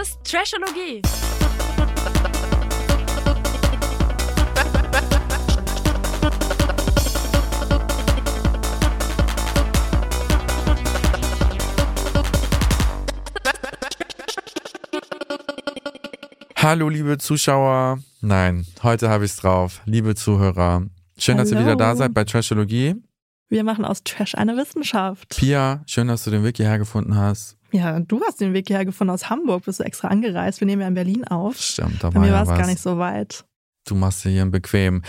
Ist Trashologie. Hallo, liebe Zuschauer. Nein, heute habe ich es drauf. Liebe Zuhörer. Schön, dass ihr wieder da seid bei Trashologie. Wir machen aus Trash eine Wissenschaft. Pia, schön, dass du den Weg hierher gefunden hast. Ja, du hast den Weg hierher gefunden aus Hamburg, bist du extra angereist. Wir nehmen ja in Berlin auf. Stimmt, da Bei mir war es gar nicht so weit. Du machst dir hier einen bequem.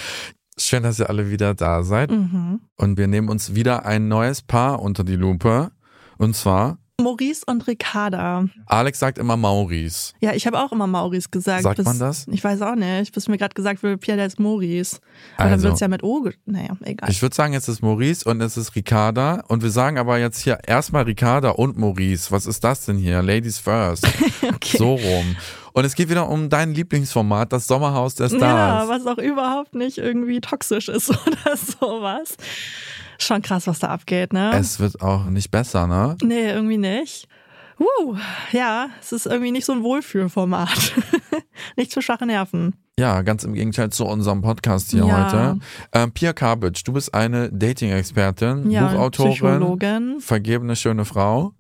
Schön, dass ihr alle wieder da seid. Mhm. Und wir nehmen uns wieder ein neues Paar unter die Lupe. Und zwar, Maurice und Ricarda. Alex sagt immer Maurice. Ja, ich habe auch immer Maurice gesagt. Sagt bis, man das? Ich weiß auch nicht, bis mir gerade gesagt wurde, Pierre, der ist Maurice. Aber dann Also. wird es ja mit O. Naja, egal. Ich würde sagen, jetzt ist Maurice und es ist Ricarda. Und wir sagen aber jetzt hier erstmal Ricarda und Maurice. Was ist das denn hier? Ladies first. okay. So rum. Und es geht wieder um dein Lieblingsformat, das Sommerhaus der Ja, Stars. was auch überhaupt nicht irgendwie toxisch ist oder sowas. Schon krass, was da abgeht, ne? es wird auch nicht besser, ne? Nee, irgendwie nicht. Uh, ja, es ist irgendwie nicht so ein Wohlfühlformat. nicht für schwache Nerven. Ja, ganz im Gegenteil zu unserem Podcast hier Ja. heute. Ähm, Pia Karbic, du bist eine Dating-Expertin, Ja, Buchautorin, Psychologin. vergebene schöne Frau.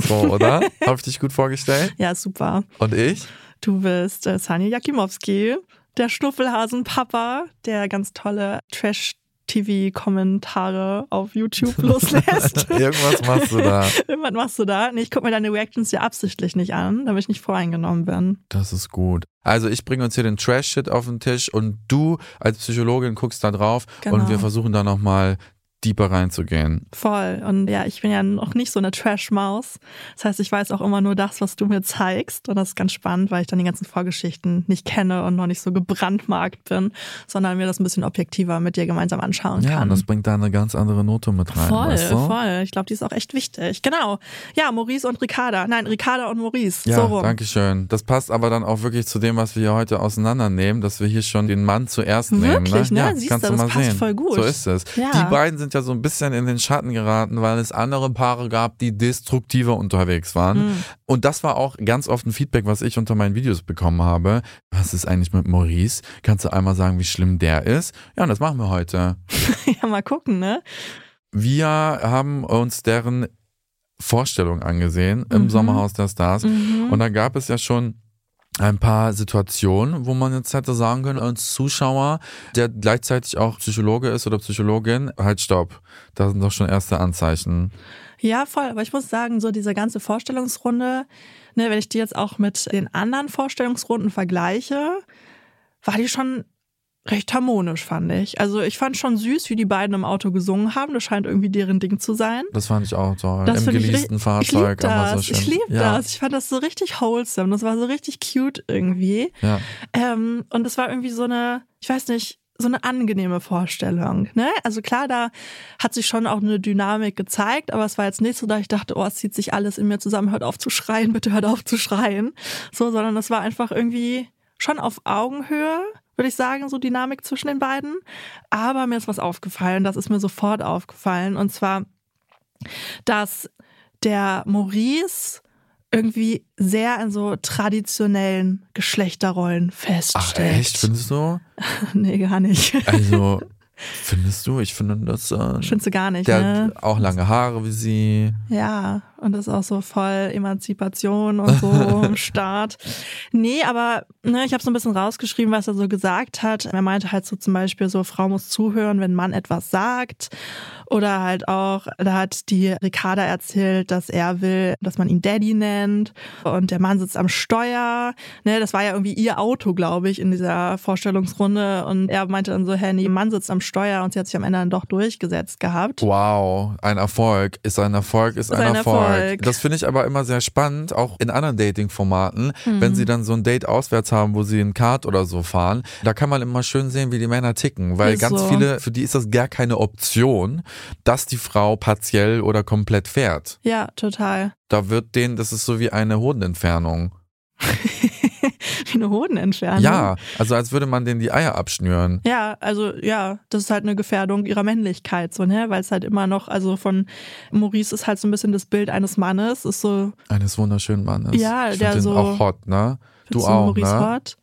So, oder? Habe ich dich gut vorgestellt? Ja, super. Und ich? Du bist äh, Sanja Jakimowski, der Schnuffelhasen-Papa, der ganz tolle Trash-TV-Kommentare auf YouTube loslässt. Irgendwas machst du da. Was machst du da? Nee, ich gucke mir deine Reactions ja absichtlich nicht an, damit ich nicht voreingenommen bin. Das ist gut. Also ich bringe uns hier den Trash-Shit auf den Tisch und du als Psychologin guckst da drauf Genau. und wir versuchen da nochmal deeper reinzugehen. Voll. Und ja, ich bin ja noch nicht so eine Trash-Maus. Das heißt, ich weiß auch immer nur das, was du mir zeigst. Und das ist ganz spannend, weil ich dann die ganzen Vorgeschichten nicht kenne und noch nicht so gebrandmarkt bin, sondern mir das ein bisschen objektiver mit dir gemeinsam anschauen Ja, kann. und das bringt da eine ganz andere Note mit rein. Voll, weißt du? voll. Ich glaube, die ist auch echt wichtig. Genau. Ja, Maurice und Ricarda. Nein, Ricarda und Maurice. Ja, so rum. danke schön. Das passt aber dann auch wirklich zu dem, was wir hier heute auseinandernehmen, dass wir hier schon den Mann zuerst nehmen. Wirklich, ne? Ja, Siehst du, das mal passt sehen. voll gut. So ist es. Ja. Die beiden sind ja so ein bisschen in den Schatten geraten, weil es andere Paare gab, die destruktiver unterwegs waren. Hm. Und das war auch ganz oft ein Feedback, was ich unter meinen Videos bekommen habe. Was ist eigentlich mit Maurice? Kannst du einmal sagen, wie schlimm der ist? Ja, und das machen wir heute. ja, mal gucken, ne? Wir haben uns deren Vorstellung angesehen im Mhm. Sommerhaus der Stars. Mhm. Und da gab es ja schon ein paar Situationen, wo man jetzt hätte sagen können, als Zuschauer, der gleichzeitig auch Psychologe ist oder Psychologin, halt stopp. Da sind doch schon erste Anzeichen. Ja, voll. Aber ich muss sagen, so diese ganze Vorstellungsrunde, ne, wenn ich die jetzt auch mit den anderen Vorstellungsrunden vergleiche, war die schon recht harmonisch, fand ich. Also ich fand schon süß, wie die beiden im Auto gesungen haben. Das scheint irgendwie deren Ding zu sein. Das fand ich auch toll. Das Im ich geleasten ri- Fahrzeug. Ich lieb aber das. so ich liebe ja. das. Ich fand das so richtig wholesome. Das war so richtig cute irgendwie. Ja. Ähm, und es war irgendwie so eine, ich weiß nicht, so eine angenehme Vorstellung. Ne? Also klar, da hat sich schon auch eine Dynamik gezeigt, aber es war jetzt nicht so, dass ich dachte, oh, es zieht sich alles in mir zusammen, hört auf zu schreien, bitte hört auf zu schreien. So, sondern es war einfach irgendwie schon auf Augenhöhe, würde ich sagen, so Dynamik zwischen den beiden. Aber mir ist was aufgefallen, das ist mir sofort aufgefallen. Und zwar, dass der Maurice irgendwie sehr in so traditionellen Geschlechterrollen Ach feststeckt. echt, findest du? nee, gar nicht. Also, findest du? Ich finde das. Äh, Findest du gar nicht, der ne? hat auch lange Haare wie sie. Ja. Und ist auch so voll Emanzipation und so im Start. Nee, aber ne, ich habe so ein bisschen rausgeschrieben, was er so gesagt hat. Er meinte halt so zum Beispiel so, Frau muss zuhören, wenn Mann etwas sagt. Oder halt auch, da hat die Ricarda erzählt, dass er will, dass man ihn Daddy nennt und der Mann sitzt am Steuer. Ne, das war ja irgendwie ihr Auto, glaube ich, in dieser Vorstellungsrunde und er meinte dann so, hä, nee, Mann sitzt am Steuer und sie hat sich am Ende dann doch durchgesetzt gehabt. Wow, ein Erfolg ist ein Erfolg, ist, Ist ein, ein Erfolg. Erfolg. Das finde ich aber immer sehr spannend, auch in anderen Dating-Formaten, Mhm. wenn sie dann so ein Date auswärts haben, wo sie einen Kart oder so fahren, da kann man immer schön sehen, wie die Männer ticken, weil Ist ganz viele, für die ist das gar keine Option, dass die Frau partiell oder komplett fährt. Ja, total. Da wird denen, das ist so wie eine Hodenentfernung. Wie eine Hodenentfernung. Ja, also als würde man denen die Eier abschnüren. Ja, also ja, das ist halt eine Gefährdung ihrer Männlichkeit, so, ne? Weil es halt immer noch, also von Maurice ist halt so ein bisschen das Bild eines Mannes, ist so, Eines wunderschönen Mannes. Ja, ich der find den so- auch hot, ne? Du auch, Maurice ne? hot?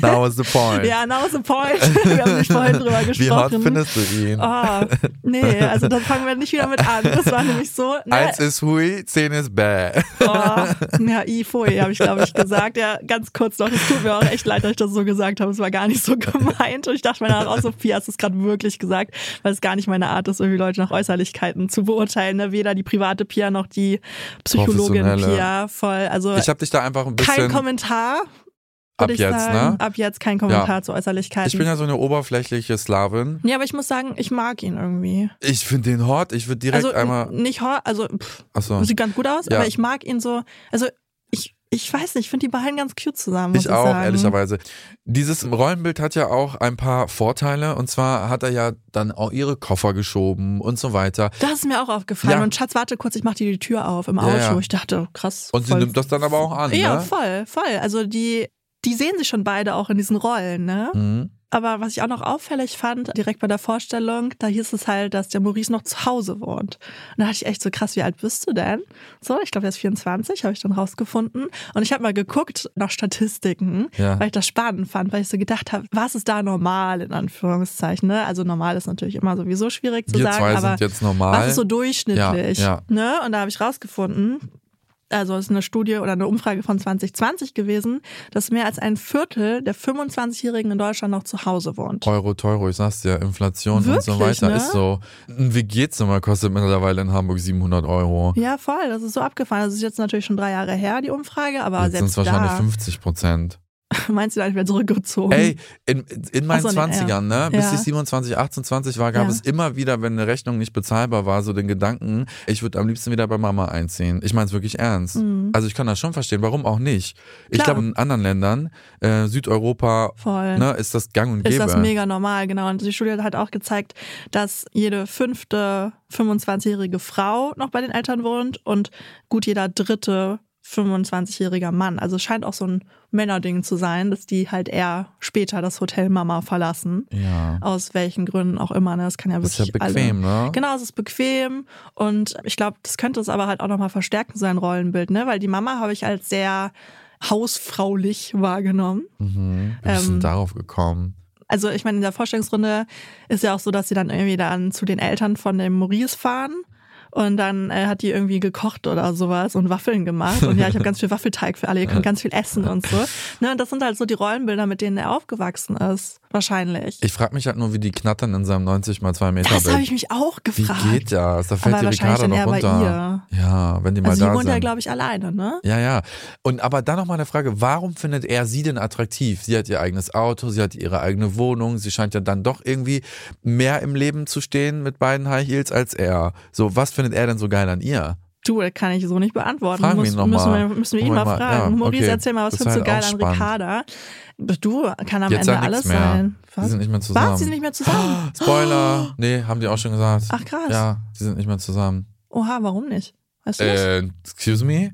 Now is the point. Ja, now the point. Wir haben nicht vorhin drüber gesprochen. Wie hot findest du ihn? Oh, nee, also dann fangen wir nicht wieder mit an. Das war nämlich so. Ne? Eins ist hui, zehn ist bäh. Oh, ja, i pfui, habe ich, glaube ich, gesagt. Ja, ganz kurz noch, es tut mir auch echt leid, dass ich das so gesagt habe. Es war gar nicht so gemeint. Und ich dachte mir dann auch, Sophia, hast du es gerade wirklich gesagt, weil es gar nicht meine Art ist, irgendwie Leute nach Äußerlichkeiten zu beurteilen. Ne? Weder die private Pia noch die Psychologin. Pia. Voll. Also Ich habe dich da einfach ein kein bisschen Kommentar. Ab jetzt, sagen. ne? Ab jetzt kein Kommentar Ja. zu Äußerlichkeiten. Ich bin ja so eine oberflächliche Sklavin. ja, aber ich muss sagen, ich mag ihn irgendwie. Ich finde den hot. Ich würde direkt also einmal. nicht hot, also pff, Achso. sieht ganz gut aus, Ja. aber ich mag ihn so, also ich, ich weiß nicht, ich finde die beiden ganz cute zusammen. Ich ich, auch, sagen. ehrlicherweise. Dieses Rollenbild hat ja auch ein paar Vorteile. Und zwar hat er ja dann auch ihre Koffer geschoben und so weiter. Das ist mir auch aufgefallen. Ja. Und Schatz, warte kurz, ich mach dir die Tür auf im Ja, Auto. ja. Ich dachte, krass. Und sie nimmt das dann aber auch an, Ja, ne? voll, voll. Also die, die sehen sich schon beide auch in diesen Rollen, ne? Mhm. Aber was ich auch noch auffällig fand, direkt bei der Vorstellung, da hieß es halt, dass der Maurice noch zu Hause wohnt. Und da dachte ich echt so krass, wie alt bist du denn? So, ich glaube, er ist 24, habe ich dann rausgefunden. Und ich habe mal geguckt nach Statistiken, Ja. weil ich das spannend fand, weil ich so gedacht habe, was ist da normal in Anführungszeichen? Ne? Also normal ist natürlich immer sowieso schwierig zu Wir sagen, zwei aber sind jetzt normal. was ist so durchschnittlich? Ja, ja. Ne? Und da habe ich rausgefunden, also es ist eine Studie oder eine Umfrage von 2020 gewesen, dass mehr als ein Viertel der 25-Jährigen in Deutschland noch zu Hause wohnt. Euro, Teuro, ich sag's dir, Inflation und so Wirklich, weiter ne? ist so. Ein WG-Zimmer kostet mittlerweile in Hamburg 700 Euro. Ja, voll, das ist so abgefahren. Das ist jetzt natürlich schon drei Jahre her, die Umfrage, aber Jetzt sind es selbst wahrscheinlich da, 50 Prozent. meinst du, da nicht mehr zurückgezogen? Ey, in, in meinen so, nee, 20ern, ne, bis Ja. ich 27, 28 war, gab Ja. es immer wieder, wenn eine Rechnung nicht bezahlbar war, so den Gedanken, ich würde am liebsten wieder bei Mama einziehen. Ich meine es wirklich ernst. Also ich kann das schon verstehen, warum auch nicht. Ich Mhm. Glaube, in anderen Ländern, äh, Südeuropa, Voll. ne, ist das gang und ist gäbe. das mega normal, genau. Und die Studie hat auch gezeigt, dass jede fünfte 25-jährige Frau noch bei den Eltern wohnt und gut jeder dritte 25-jähriger Mann. Also es scheint auch so ein Männerding zu sein, dass die halt eher später das Hotel Mama verlassen. ja. Aus welchen Gründen auch immer. Ne? Das kann ja Das ist wirklich ja bequem, alle. ne? Genau, es ist bequem und ich glaube, das könnte es aber halt auch nochmal verstärken, sein Rollenbild, ne? Weil die Mama habe ich als sehr hausfraulich wahrgenommen. Mhm. Bist du Ähm, darauf gekommen? Also ich meine, in der Vorstellungsrunde ist ja auch so, dass sie dann irgendwie dann zu den Eltern von dem Maurice fahren. Und dann äh, hat die irgendwie gekocht oder sowas und Waffeln gemacht. Und ja, ich habe ganz viel Waffelteig für alle, ihr könnt ganz viel essen und so. Ne, und das sind halt so die Rollenbilder, mit denen er aufgewachsen ist. Wahrscheinlich. Ich frage mich halt nur, wie die knattern in seinem 90 mal 2 Meter das Bett. habe ich mich auch Wie gefragt. geht das? Da fällt Aber die Ricarda noch runter. Ja, wenn die mal Also da sie wohnt sind. ja, glaube ich, alleine, ne? Ja, ja. Und aber dann noch mal eine Frage, warum findet er sie denn attraktiv? Sie hat ihr eigenes Auto, sie hat ihre eigene Wohnung, sie scheint ja dann doch irgendwie mehr im Leben zu stehen mit beiden High Heels als er. So, was findet er denn so geil an ihr? Du, kann ich so nicht beantworten. Fragen Muss, müssen, wir, müssen wir ihn mal mal- fragen. ja, Maurice, okay. erzähl mal, was findest du geil an. Ricarda? Du, kann am Jetzt Ende alles mehr. sein. Die sind nicht mehr zusammen. Was? Die sind nicht mehr zusammen? Spoiler! Nee, haben die auch schon gesagt. Ach, krass. Ja, die sind nicht mehr zusammen. Oha, warum nicht? Weißt du? Äh, excuse me?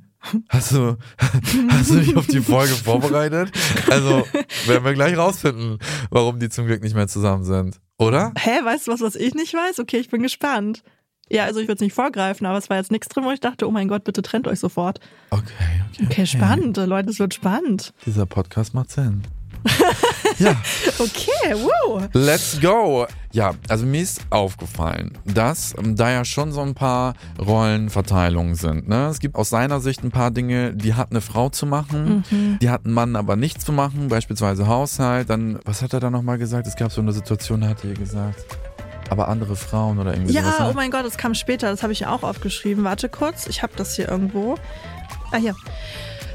Hast du, hast du dich auf die Folge vorbereitet? Also, werden wir gleich rausfinden, warum die zum Glück nicht mehr zusammen sind. Oder? Hä, weißt du was, was ich nicht weiß? Okay, ich bin gespannt. Ja, also ich würde es nicht vorgreifen, aber es war jetzt nichts drin, wo ich dachte, oh mein Gott, bitte trennt euch sofort. Okay, okay. Okay, spannend, Leute, es wird spannend. Dieser Podcast macht Sinn. Ja, Okay, wow. let's go. Ja, also mir ist aufgefallen, dass ähm, da ja schon so ein paar Rollenverteilungen sind. Ne? Es gibt aus seiner Sicht ein paar Dinge, die hat eine Frau zu machen, die hat ein Mann aber nicht zu machen, beispielsweise Haushalt. Dann, was hat er da nochmal gesagt? Es gab so eine Situation, hat er gesagt. Aber andere Frauen oder irgendwie sowas. Ja, ne? oh mein Gott, das kam später. Das habe ich auch aufgeschrieben. Warte kurz, ich habe das hier irgendwo. Ah, hier.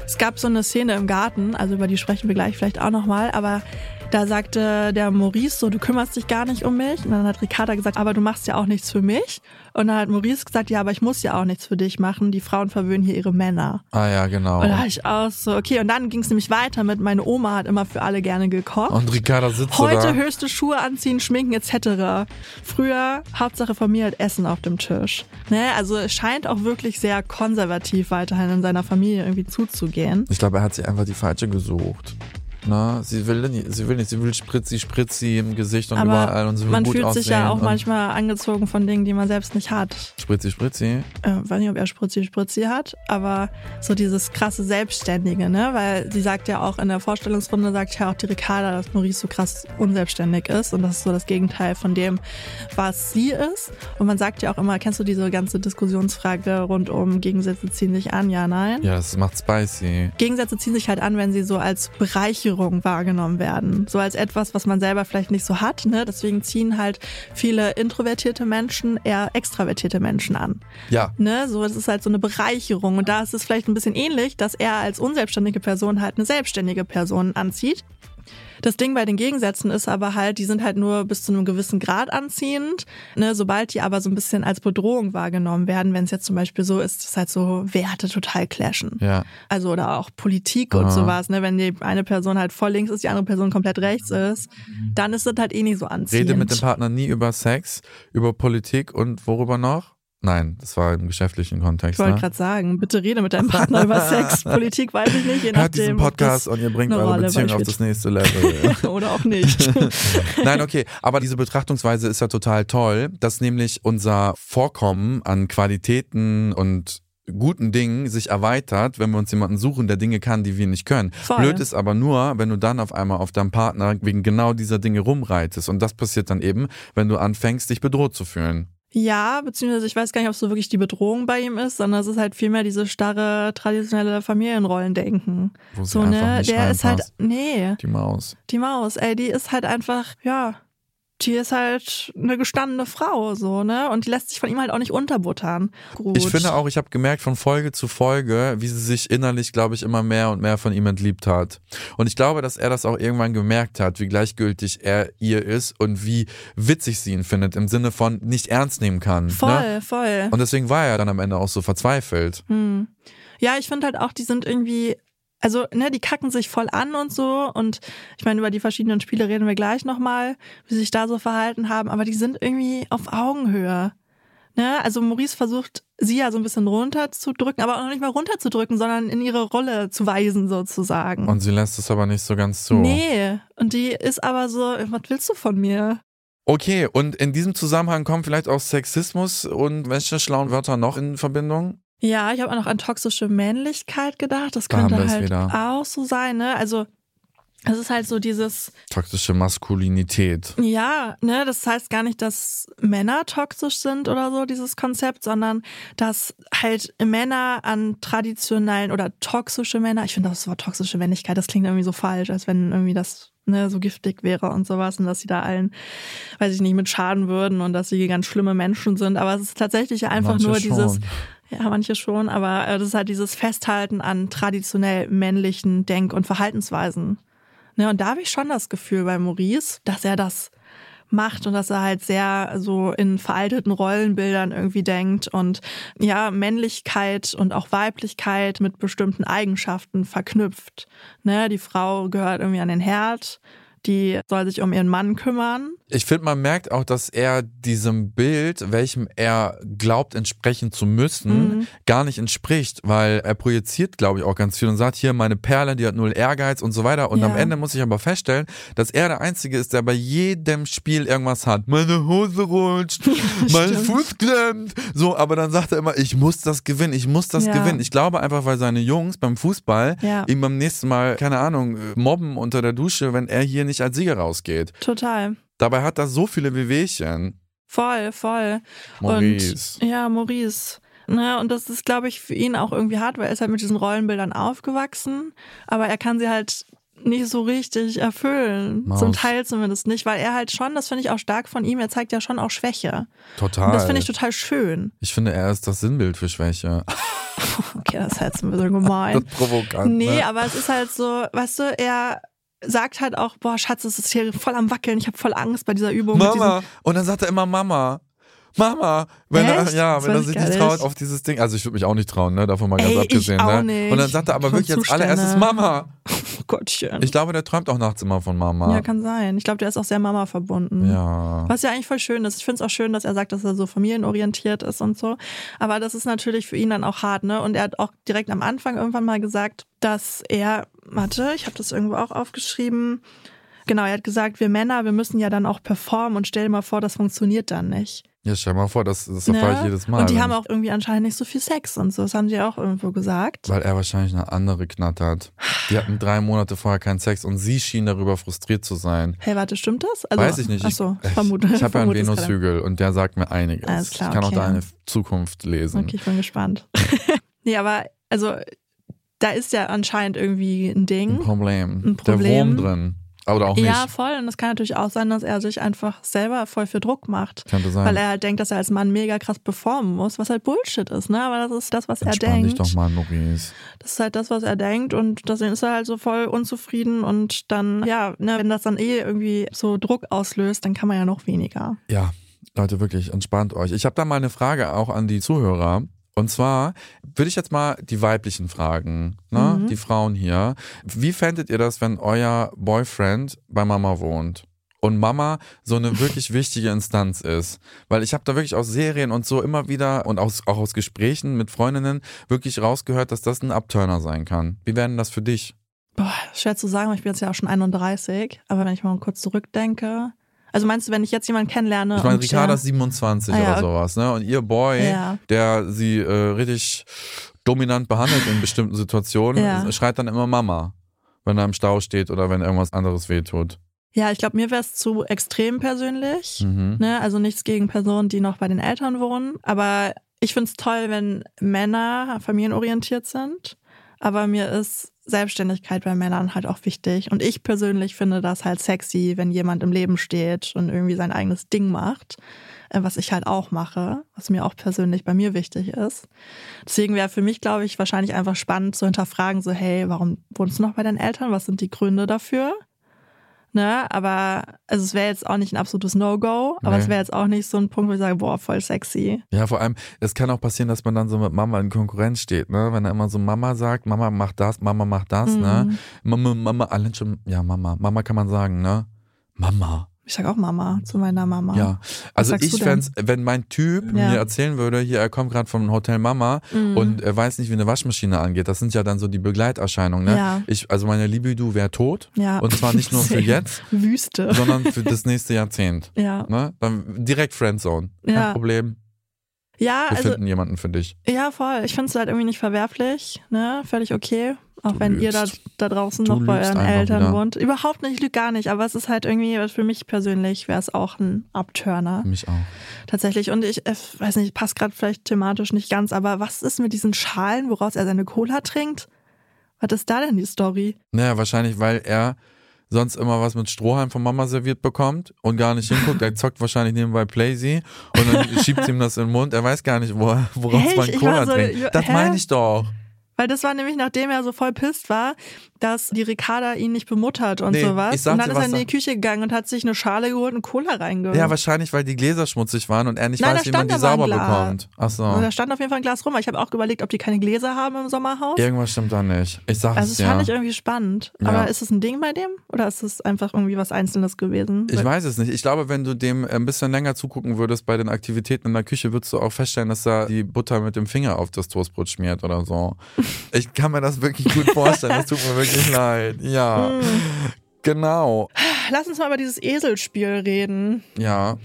Es gab so eine Szene im Garten, also über die sprechen wir gleich vielleicht auch nochmal, aber da sagte der Maurice so, du kümmerst dich gar nicht um mich. Und dann hat Ricarda gesagt, aber du machst ja auch nichts für mich. Und dann hat Maurice gesagt, ja, aber ich muss ja auch nichts für dich machen. Die Frauen verwöhnen hier ihre Männer. Ah ja, genau. Und da war ich auch so, okay, und dann ging es nämlich weiter mit, meine Oma hat immer für alle gerne gekocht. Und Ricarda sitzt Heute da. höchste Schuhe anziehen, schminken etc. Früher Hauptsache von mir halt Essen auf dem Tisch. Ne? Also es scheint auch wirklich sehr konservativ weiterhin in seiner Familie irgendwie zuzugehen. Ich glaube, er hat sich einfach die falsche gesucht. Na, sie will nicht, sie will nicht, sie will spritzi, spritzi im Gesicht und überall und sie will man gut fühlt sich ja auch manchmal angezogen von Dingen, die man selbst nicht hat. Spritzi, spritzi. Äh, weiß nicht, ob er Spritzi Spritzi hat, aber so dieses krasse Selbstständige, ne? Weil sie sagt ja auch in der Vorstellungsrunde, sagt ja auch die Ricarda, dass Maurice so krass unselbstständig ist und das ist so das Gegenteil von dem, was sie ist. Und man sagt ja auch immer, kennst du diese ganze Diskussionsfrage rund um Gegensätze ziehen sich an, ja, nein? Ja, das macht spicy. Gegensätze ziehen sich halt an, wenn sie so als Bereicherung wahrgenommen werden. So als etwas, was man selber vielleicht nicht so hat. Ne? Deswegen ziehen halt viele introvertierte Menschen eher extravertierte Menschen an. Ja. Ne? So, es ist halt so eine Bereicherung. Und da ist es vielleicht ein bisschen ähnlich, dass er als unselbstständige Person halt eine selbstständige Person anzieht. Das Ding bei den Gegensätzen ist aber halt, die sind halt nur bis zu einem gewissen Grad anziehend. Ne, sobald die aber so ein bisschen als Bedrohung wahrgenommen werden, wenn es jetzt zum Beispiel so ist, dass halt so Werte total clashen. Ja. Also oder auch Politik und Aha. sowas, ne? Wenn die eine Person halt voll links ist, die andere Person komplett rechts ist, dann ist das halt eh nicht so anziehend. Rede mit dem Partner nie über Sex, über Politik und worüber noch? Nein, das war im geschäftlichen Kontext. ich wollte Ne? gerade sagen, bitte rede mit deinem Partner über Sex. Politik weiß ich nicht, je nachdem. Hört diesen Podcast und ihr bringt eure Beziehung auf das nächste Level. Oder auch nicht. Nein, okay, aber diese Betrachtungsweise ist ja total toll, dass nämlich unser Vorkommen an Qualitäten und guten Dingen sich erweitert, wenn wir uns jemanden suchen, der Dinge kann, die wir nicht können. Voll. Blöd ist aber nur, wenn du dann auf einmal auf deinem Partner wegen genau dieser Dinge rumreitest. Und das passiert dann eben, wenn du anfängst, dich bedroht zu fühlen. Ja, beziehungsweise ich weiß gar nicht, ob es so wirklich die Bedrohung bei ihm ist, sondern es ist halt vielmehr diese starre, traditionelle Familienrollendenken. Wo So, ne? Der ist halt, reinpasst. nee, Die Maus. die Maus, ey, die ist halt einfach, ja, die ist halt eine gestandene Frau, so, ne? Und die lässt sich von ihm halt auch nicht unterbuttern. Gut. Ich finde auch, ich habe gemerkt von Folge zu Folge, wie sie sich innerlich, glaube ich, immer mehr und mehr von ihm entliebt hat. Und ich glaube, dass er das auch irgendwann gemerkt hat, wie gleichgültig er ihr ist und wie witzig sie ihn findet, im Sinne von nicht ernst nehmen kann. Voll, Ne? voll. Und deswegen war er dann am Ende auch so verzweifelt. Hm. Ja, ich finde halt auch, die sind irgendwie, also, ne, die kacken sich voll an und so. Und ich meine, über die verschiedenen Spiele reden wir gleich nochmal, wie sie sich da so verhalten haben, aber die sind irgendwie auf Augenhöhe. Ne? Also Maurice versucht, sie ja so ein bisschen runterzudrücken, aber auch noch nicht mal runterzudrücken, sondern in ihre Rolle zu weisen, sozusagen. Und sie lässt es aber nicht so ganz zu. Nee, und die ist aber so, was willst du von mir? Okay, und in diesem Zusammenhang kommen vielleicht auch Sexismus und welche schlauen Wörter noch in Verbindung? Ja, ich habe auch noch an toxische Männlichkeit gedacht. Das könnte halt wieder. auch so sein, ne? Also es ist halt so dieses, Toxische Maskulinität. ja, ne, das heißt gar nicht, dass Männer toxisch sind oder so, dieses Konzept, sondern dass halt Männer an traditionellen oder toxische Männer, ich finde das Wort toxische Männlichkeit, das klingt irgendwie so falsch, als wenn irgendwie das ne, so giftig wäre und sowas und dass sie da allen, weiß ich nicht, mit schaden würden und dass sie ganz schlimme Menschen sind. Aber es ist tatsächlich einfach Manche nur dieses, schon. Ja, manche schon, aber äh, das ist halt dieses Festhalten an traditionell männlichen Denk- und Verhaltensweisen. Ne, und da habe ich schon das Gefühl bei Maurice, dass er das macht und dass er halt sehr so in veralteten Rollenbildern irgendwie denkt und ja, Männlichkeit und auch Weiblichkeit mit bestimmten Eigenschaften verknüpft. Ne, die Frau gehört irgendwie an den Herd, die soll sich um ihren Mann kümmern. Ich finde, man merkt auch, dass er diesem Bild, welchem er glaubt, entsprechen zu müssen, Mhm. gar nicht entspricht, weil er projiziert, glaube ich, auch ganz viel und sagt, hier meine Perle, die hat null Ehrgeiz und so weiter. Und Ja. am Ende muss ich aber feststellen, dass er der Einzige ist, der bei jedem Spiel irgendwas hat. Meine Hose rutscht, mein. Fuß klemmt. So, aber dann sagt er immer, ich muss das gewinnen, ich muss das Ja. gewinnen. Ich glaube einfach, weil seine Jungs beim Fußball Ja. ihm beim nächsten Mal, keine Ahnung, mobben unter der Dusche, wenn er hier nicht als Sieger rausgeht. Total. Dabei hat er so viele Wehwehchen. Voll, voll. Maurice. Und, ja, Maurice. Ne, und das ist, glaube ich, für ihn auch irgendwie hart, weil er ist halt mit diesen Rollenbildern aufgewachsen, aber er kann sie halt nicht so richtig erfüllen. Maus. Zum Teil zumindest nicht, weil er halt schon, das finde ich auch stark von ihm, er zeigt ja schon auch Schwäche. Total. Und das finde ich total schön. Ich finde, er ist das Sinnbild für Schwäche. Okay, das ist jetzt ein bisschen gemein. Das provokant. Nee, ne? aber es ist halt so, weißt du, er sagt halt auch, boah, Schatz, es ist hier voll am Wackeln, ich habe voll Angst bei dieser Übung. Mama. Und dann sagt er immer Mama. Mama, wenn er, Echt? ja, Das wenn er sich ich nicht traut nicht. auf dieses Ding. Also ich würde mich auch nicht trauen, ne? Davon mal ganz Ey, ich abgesehen. auch ne? nicht. Und dann sagt er aber wirklich als allererstes Mama. Gottchen. Ich glaube, der träumt auch nachts immer von Mama. ja, kann sein. Ich glaube, der ist auch sehr Mama verbunden. Ja. Was ja eigentlich voll schön ist. Ich finde es auch schön, dass er sagt, dass er so familienorientiert ist und so. Aber das ist natürlich für ihn dann auch hart, ne? Und er hat auch direkt am Anfang irgendwann mal gesagt, dass er, warte, ich habe das irgendwo auch aufgeschrieben. Genau, er hat gesagt, wir Männer, wir müssen ja dann auch performen und stell dir mal vor, das funktioniert dann nicht. Ja, stell mal vor, das, das erfahre ich Ne? jedes Mal. Und die haben ich- auch irgendwie anscheinend nicht so viel Sex und so. Das haben sie auch irgendwo gesagt. Weil er wahrscheinlich eine andere Knatte hat. Die hatten drei Monate vorher keinen Sex und sie schien darüber frustriert zu sein. Hey, warte, stimmt das? Also, Weiß ich nicht. Achso, ich vermute. ich habe ja einen. Venushügel und der sagt mir einiges. Alles klar, ich kann okay. auch deine Zukunft lesen. Okay, ich bin gespannt. nee, aber also da ist ja anscheinend irgendwie ein Ein Ding. Problem. Ein Der Problem. Wurm drin. Oder auch Ja, nicht. voll. Und es kann natürlich auch sein, dass er sich einfach selber voll für Druck macht. Könnte sein. Weil er halt denkt, dass er als Mann mega krass performen muss, was halt Bullshit ist, ne? Aber das ist das, was er Entspann dich denkt. doch mal, Maurice. Das ist halt das, was er denkt und deswegen ist er halt so voll unzufrieden und dann, ja, ne, wenn das dann eh irgendwie so Druck auslöst, dann kann man ja noch weniger. Ja, Leute, wirklich, entspannt euch. Ich habe da mal eine Frage auch an die Zuhörer. Und zwar würde ich jetzt mal die weiblichen fragen, ne? Mhm. die Frauen hier. Wie fändet ihr das, wenn euer Boyfriend bei Mama wohnt? Und Mama so eine wirklich wichtige Instanz ist. Weil ich habe da wirklich aus Serien und so immer wieder und aus, auch aus Gesprächen mit Freundinnen wirklich rausgehört, dass das ein Abturner sein kann. Wie wäre denn das für dich? Boah, schwer zu sagen, ich bin jetzt ja auch schon 31, aber wenn ich mal kurz zurückdenke. Also meinst du, wenn ich jetzt jemanden kennenlerne? Ich meine, Ricarda ist 27 Ah, ja, oder sowas, ne? Und ihr Boy, Ja. der sie äh, richtig dominant behandelt in bestimmten Situationen, Ja. schreit dann immer Mama, wenn er im Stau steht oder wenn irgendwas anderes wehtut. Ja, ich glaube, mir wäre es zu extrem persönlich. Mhm. Ne? Also nichts gegen Personen, die noch bei den Eltern wohnen. Aber ich finde es toll, wenn Männer familienorientiert sind. Aber mir ist Selbstständigkeit bei Männern halt auch wichtig. Und ich persönlich finde das halt sexy, wenn jemand im Leben steht und irgendwie sein eigenes Ding macht. Äh, Was ich halt auch mache, was mir auch persönlich bei mir wichtig ist. Deswegen wäre für mich, glaube ich, wahrscheinlich einfach spannend zu hinterfragen, so, hey, warum wohnst du noch bei deinen Eltern? Was sind die Gründe dafür? Ne, aber also es wäre jetzt auch nicht ein absolutes No-Go, aber Nee. es wäre jetzt auch nicht so ein Punkt, wo ich sage, boah, voll sexy. Ja, vor allem, es kann auch passieren, dass man dann so mit Mama in Konkurrenz steht, ne? Wenn er immer so Mama sagt, Mama macht das, Mama macht das, ne? Mhm. Mama, Mama, allein schon, ja, Mama. Mama kann man sagen, ne? Mama. Ich sag auch Mama zu meiner Mama. Ja, also ich fände wenn mein Typ Ja. mir erzählen würde, hier, er kommt gerade vom Hotel Mama Mhm. und er weiß nicht, wie eine Waschmaschine angeht, das sind ja dann so die Begleiterscheinungen, ne? Ja. Ich, also meine Libido wäre tot Ja. und zwar nicht nur für jetzt, Wüste. sondern für das nächste Jahrzehnt. Ja. Ne? Dann direkt Friendzone. Kein Ja. Problem, Ja, wir also finden jemanden für dich. ja, voll. Ich finde es halt irgendwie nicht verwerflich, ne? Völlig okay. Auch wenn ihr da, lügst. da draußen Du noch bei lügst euren Eltern wieder. wohnt. Überhaupt nicht, ich lüge gar nicht, aber es ist halt irgendwie, für mich persönlich wäre es auch ein Abturner. Für mich auch. Tatsächlich. Und ich äh, weiß nicht, passt gerade vielleicht thematisch nicht ganz, aber was ist mit diesen Schalen, woraus er seine Cola trinkt? Was ist da denn die Story? Naja, wahrscheinlich, weil er sonst immer was mit Strohhalm von Mama serviert bekommt und gar nicht hinguckt. Er zockt wahrscheinlich nebenbei Playsy und dann schiebt ihm das in den Mund. Er weiß gar nicht, wo, woraus man Cola so, trinkt. Das meine ich doch. Weil das war nämlich, nachdem er so voll pisst war, dass die Ricarda ihn nicht bemuttert und Nee, sowas. und dann ist er in die da- Küche gegangen und hat sich eine Schale geholt und Cola reingehört. Ja, wahrscheinlich, weil die Gläser schmutzig waren und er nicht Nein, weiß, da wie man die sauber bekommt. Ach so. Und da stand auf jeden Fall ein Glas rum. Ich habe auch überlegt, ob die keine Gläser haben im Sommerhaus. Irgendwas stimmt da nicht. Ich sag's also das ja. fand ich irgendwie spannend. Ja. Aber ist es ein Ding bei dem? Oder ist es einfach irgendwie was Einzelnes gewesen? Ich weiß es nicht. Ich glaube, wenn du dem ein bisschen länger zugucken würdest bei den Aktivitäten in der Küche, würdest du auch feststellen, dass er die Butter mit dem Finger auf das Toastbrot schmiert oder so. Ich kann mir das wirklich gut vorstellen. Das tut mir wirklich leid. Ja. Hm. Genau. Lass uns mal über dieses Eselspiel reden. Ja.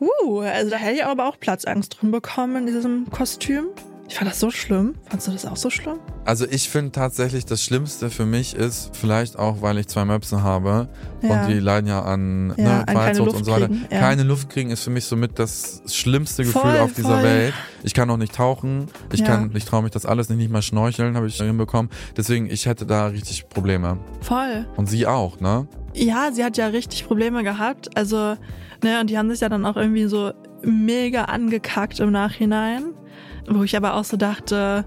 Uh, also da hätte ich aber auch Platzangst drin bekommen in diesem Kostüm. Ich fand das so schlimm. Fandst du das auch so schlimm? Also ich finde tatsächlich, das Schlimmste für mich ist, vielleicht auch, weil ich zwei Möpse habe Ja. und die leiden ja an, Ja, ne, an keine Qualzucht Luft und so weiter. kriegen, ja. Keine Luft kriegen ist für mich somit das schlimmste Gefühl Voll, auf dieser voll. Welt. Ich kann auch nicht tauchen. Ich kann, ich traue mich das alles nicht, nicht mal schnorcheln, habe ich hinbekommen. Deswegen, ich hätte da richtig Probleme. Voll. Und sie auch, ne? Ja, sie hat ja richtig Probleme gehabt. Also, ne, und die haben sich ja dann auch irgendwie so mega angekackt im Nachhinein. Wo ich aber auch so dachte,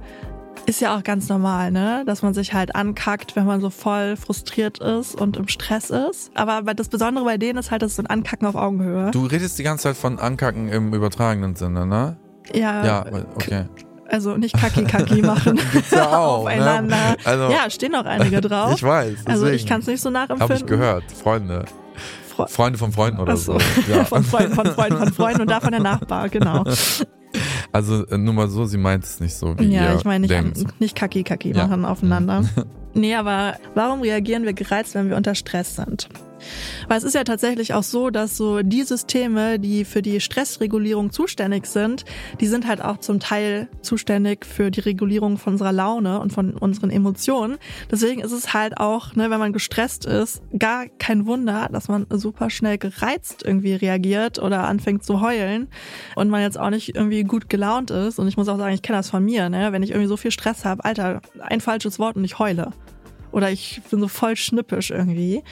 ist ja auch ganz normal, ne? Dass man sich halt ankackt, wenn man so voll frustriert ist und im Stress ist. Aber das Besondere bei denen ist halt, dass es so ein Ankacken auf Augenhöhe. Du redest die ganze Zeit von Ankacken im übertragenen Sinne, ne? ja, Ja, okay. also nicht Kaki-Kaki machen. Gibt's ja auch, Aufeinander. ne? Also- ja, stehen auch einige drauf. Ich weiß. Also ich deswegen. kann es nicht so nachempfinden. Hab ich gehört. Freunde. Fre Freunde von Freunden oder Ach so. Ja. von Freunden, von Freunden, von Freunden und davon der Nachbar, genau. Also äh, nur mal so, sie meint es nicht so, wie Ja, ich meine nicht, an- nicht Kaki-Kaki Ja. machen aufeinander. nee, aber warum reagieren wir gereizt, wenn wir unter Stress sind? Weil es ist ja tatsächlich auch so, dass so die Systeme, die für die Stressregulierung zuständig sind, die sind halt auch zum Teil zuständig für die Regulierung von unserer Laune und von unseren Emotionen. Deswegen ist es halt auch, ne, wenn man gestresst ist, gar kein Wunder, dass man super schnell gereizt irgendwie reagiert oder anfängt zu heulen und man jetzt auch nicht irgendwie gut gelaunt ist. Und ich muss auch sagen, ich kenne das von mir, ne? wenn ich irgendwie so viel Stress habe, Alter, ein falsches Wort und ich heule. Oder ich bin so voll schnippisch irgendwie.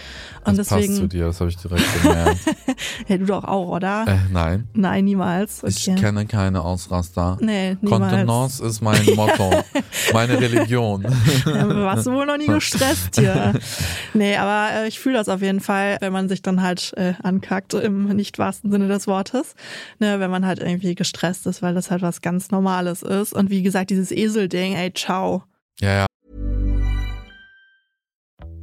Und das passt zu deswegen, dir, das habe ich direkt gemerkt. ja, du doch auch, oder? äh, nein, Nein, niemals. ich Okay. kenne keine Ausraster. Nee, niemals. Kontenance ist mein Motto, meine Religion. Ja, warst du wohl noch nie gestresst hier. Nee, aber äh, ich fühle das auf jeden Fall, wenn man sich dann halt äh, ankackt, im nicht wahrsten Sinne des Wortes. Ne, wenn man halt irgendwie gestresst ist, weil das halt was ganz Normales ist. Und wie gesagt, dieses Esel-Ding, ey, ciao. Ja, ja.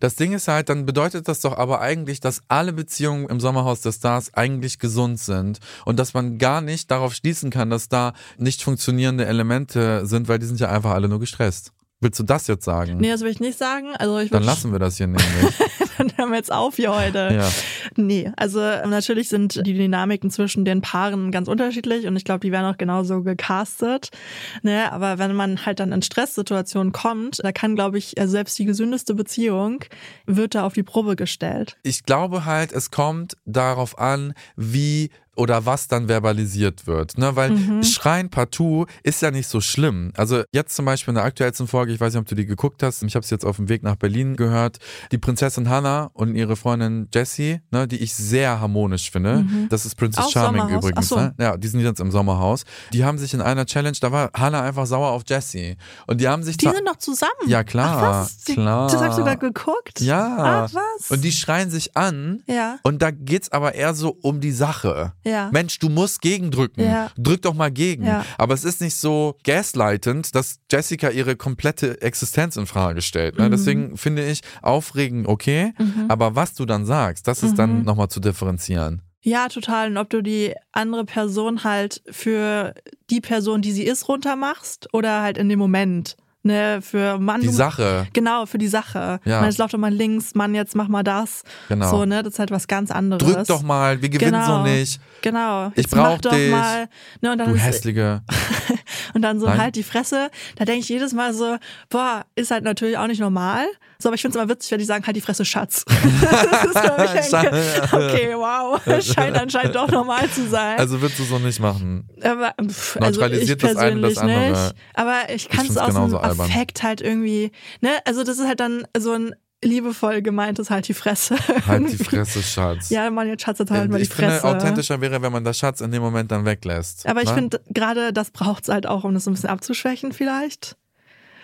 Das Ding ist halt, dann bedeutet das doch aber eigentlich, dass alle Beziehungen im Sommerhaus der Stars eigentlich gesund sind und dass man gar nicht darauf schließen kann, dass da nicht funktionierende Elemente sind, weil die sind ja einfach alle nur gestresst. Willst du das jetzt sagen? Nee, das will ich nicht sagen. Also ich Dann lassen wir das hier nämlich. dann hören wir jetzt auf hier heute. Ja. Nee, also natürlich sind die Dynamiken zwischen den Paaren ganz unterschiedlich und ich glaube, die werden auch genauso gecastet. Ne, aber wenn man halt dann in Stresssituationen kommt, da kann, glaube ich, also selbst die gesündeste Beziehung wird da auf die Probe gestellt. Ich glaube halt, es kommt darauf an, wie oder was dann verbalisiert wird. Ne? Weil Mhm. Schreien partout ist ja nicht so schlimm. Also jetzt zum Beispiel in der aktuellsten Folge, ich weiß nicht, ob du die geguckt hast, ich habe es jetzt auf dem Weg nach Berlin gehört, die Prinzessin Hannah und ihre Freundin Jessie, ne, die ich sehr harmonisch finde. Das ist Princess Mhm. Auch Charming Sommerhaus. übrigens. So. Ne? Ja, die sind jetzt im Sommerhaus. Die haben sich in einer Challenge, da war Hannah einfach sauer auf Jessie. Und die haben sich Die sind noch zusammen. Ja, klar, Ach, was? Die- klar. Das habe ich sogar geguckt. Ja. Ach, was? Und die schreien sich an. Ja. Und da geht's aber eher so um die Sache. Ja. Mensch, du musst gegendrücken. Ja. Drück doch mal gegen. Ja. Aber es ist nicht so gaslightend, dass Jessica ihre komplette Existenz in Frage stellt. Ne? Mhm. Deswegen finde ich aufregend okay. Aber was du dann sagst, das ist Mhm. dann nochmal zu differenzieren. Ja, total. Und ob du die andere Person halt für die Person, die sie ist, runtermachst oder halt in dem Moment. Ne, für Mann. Die Sache. Genau, für die Sache. Ja. Man, jetzt lauf doch mal links, Mann, jetzt mach mal das. Genau. So, ne, das ist halt was ganz anderes. Drück doch mal, wir gewinnen genau. so nicht. Genau. Ich Jetzt mach brauch doch dich. Mal. Ne, Du hässliche. und dann so Nein. halt die Fresse. Da denke ich jedes Mal so, boah, ist halt natürlich auch nicht normal. So, aber ich finde es immer witzig, wenn die sagen, halt die Fresse, Schatz. das ist mich Schade. okay, wow, scheint anscheinend doch normal zu sein. Also würdest du so nicht machen. Aber, pff, also Neutralisiert ich das eine das persönlich andere. nicht. Aber ich kann es aus dem albern. Affekt halt irgendwie, ne? Also das ist halt dann so ein liebevoll gemeintes halt die Fresse. Halt die Fresse, Schatz. ja, Mann, jetzt Schatz, jetzt halt mal die ich finde, Fresse. authentischer wäre, wenn man das Schatz in dem Moment dann weglässt. Aber ich ne? finde, gerade das braucht's halt auch, um das so ein bisschen abzuschwächen vielleicht.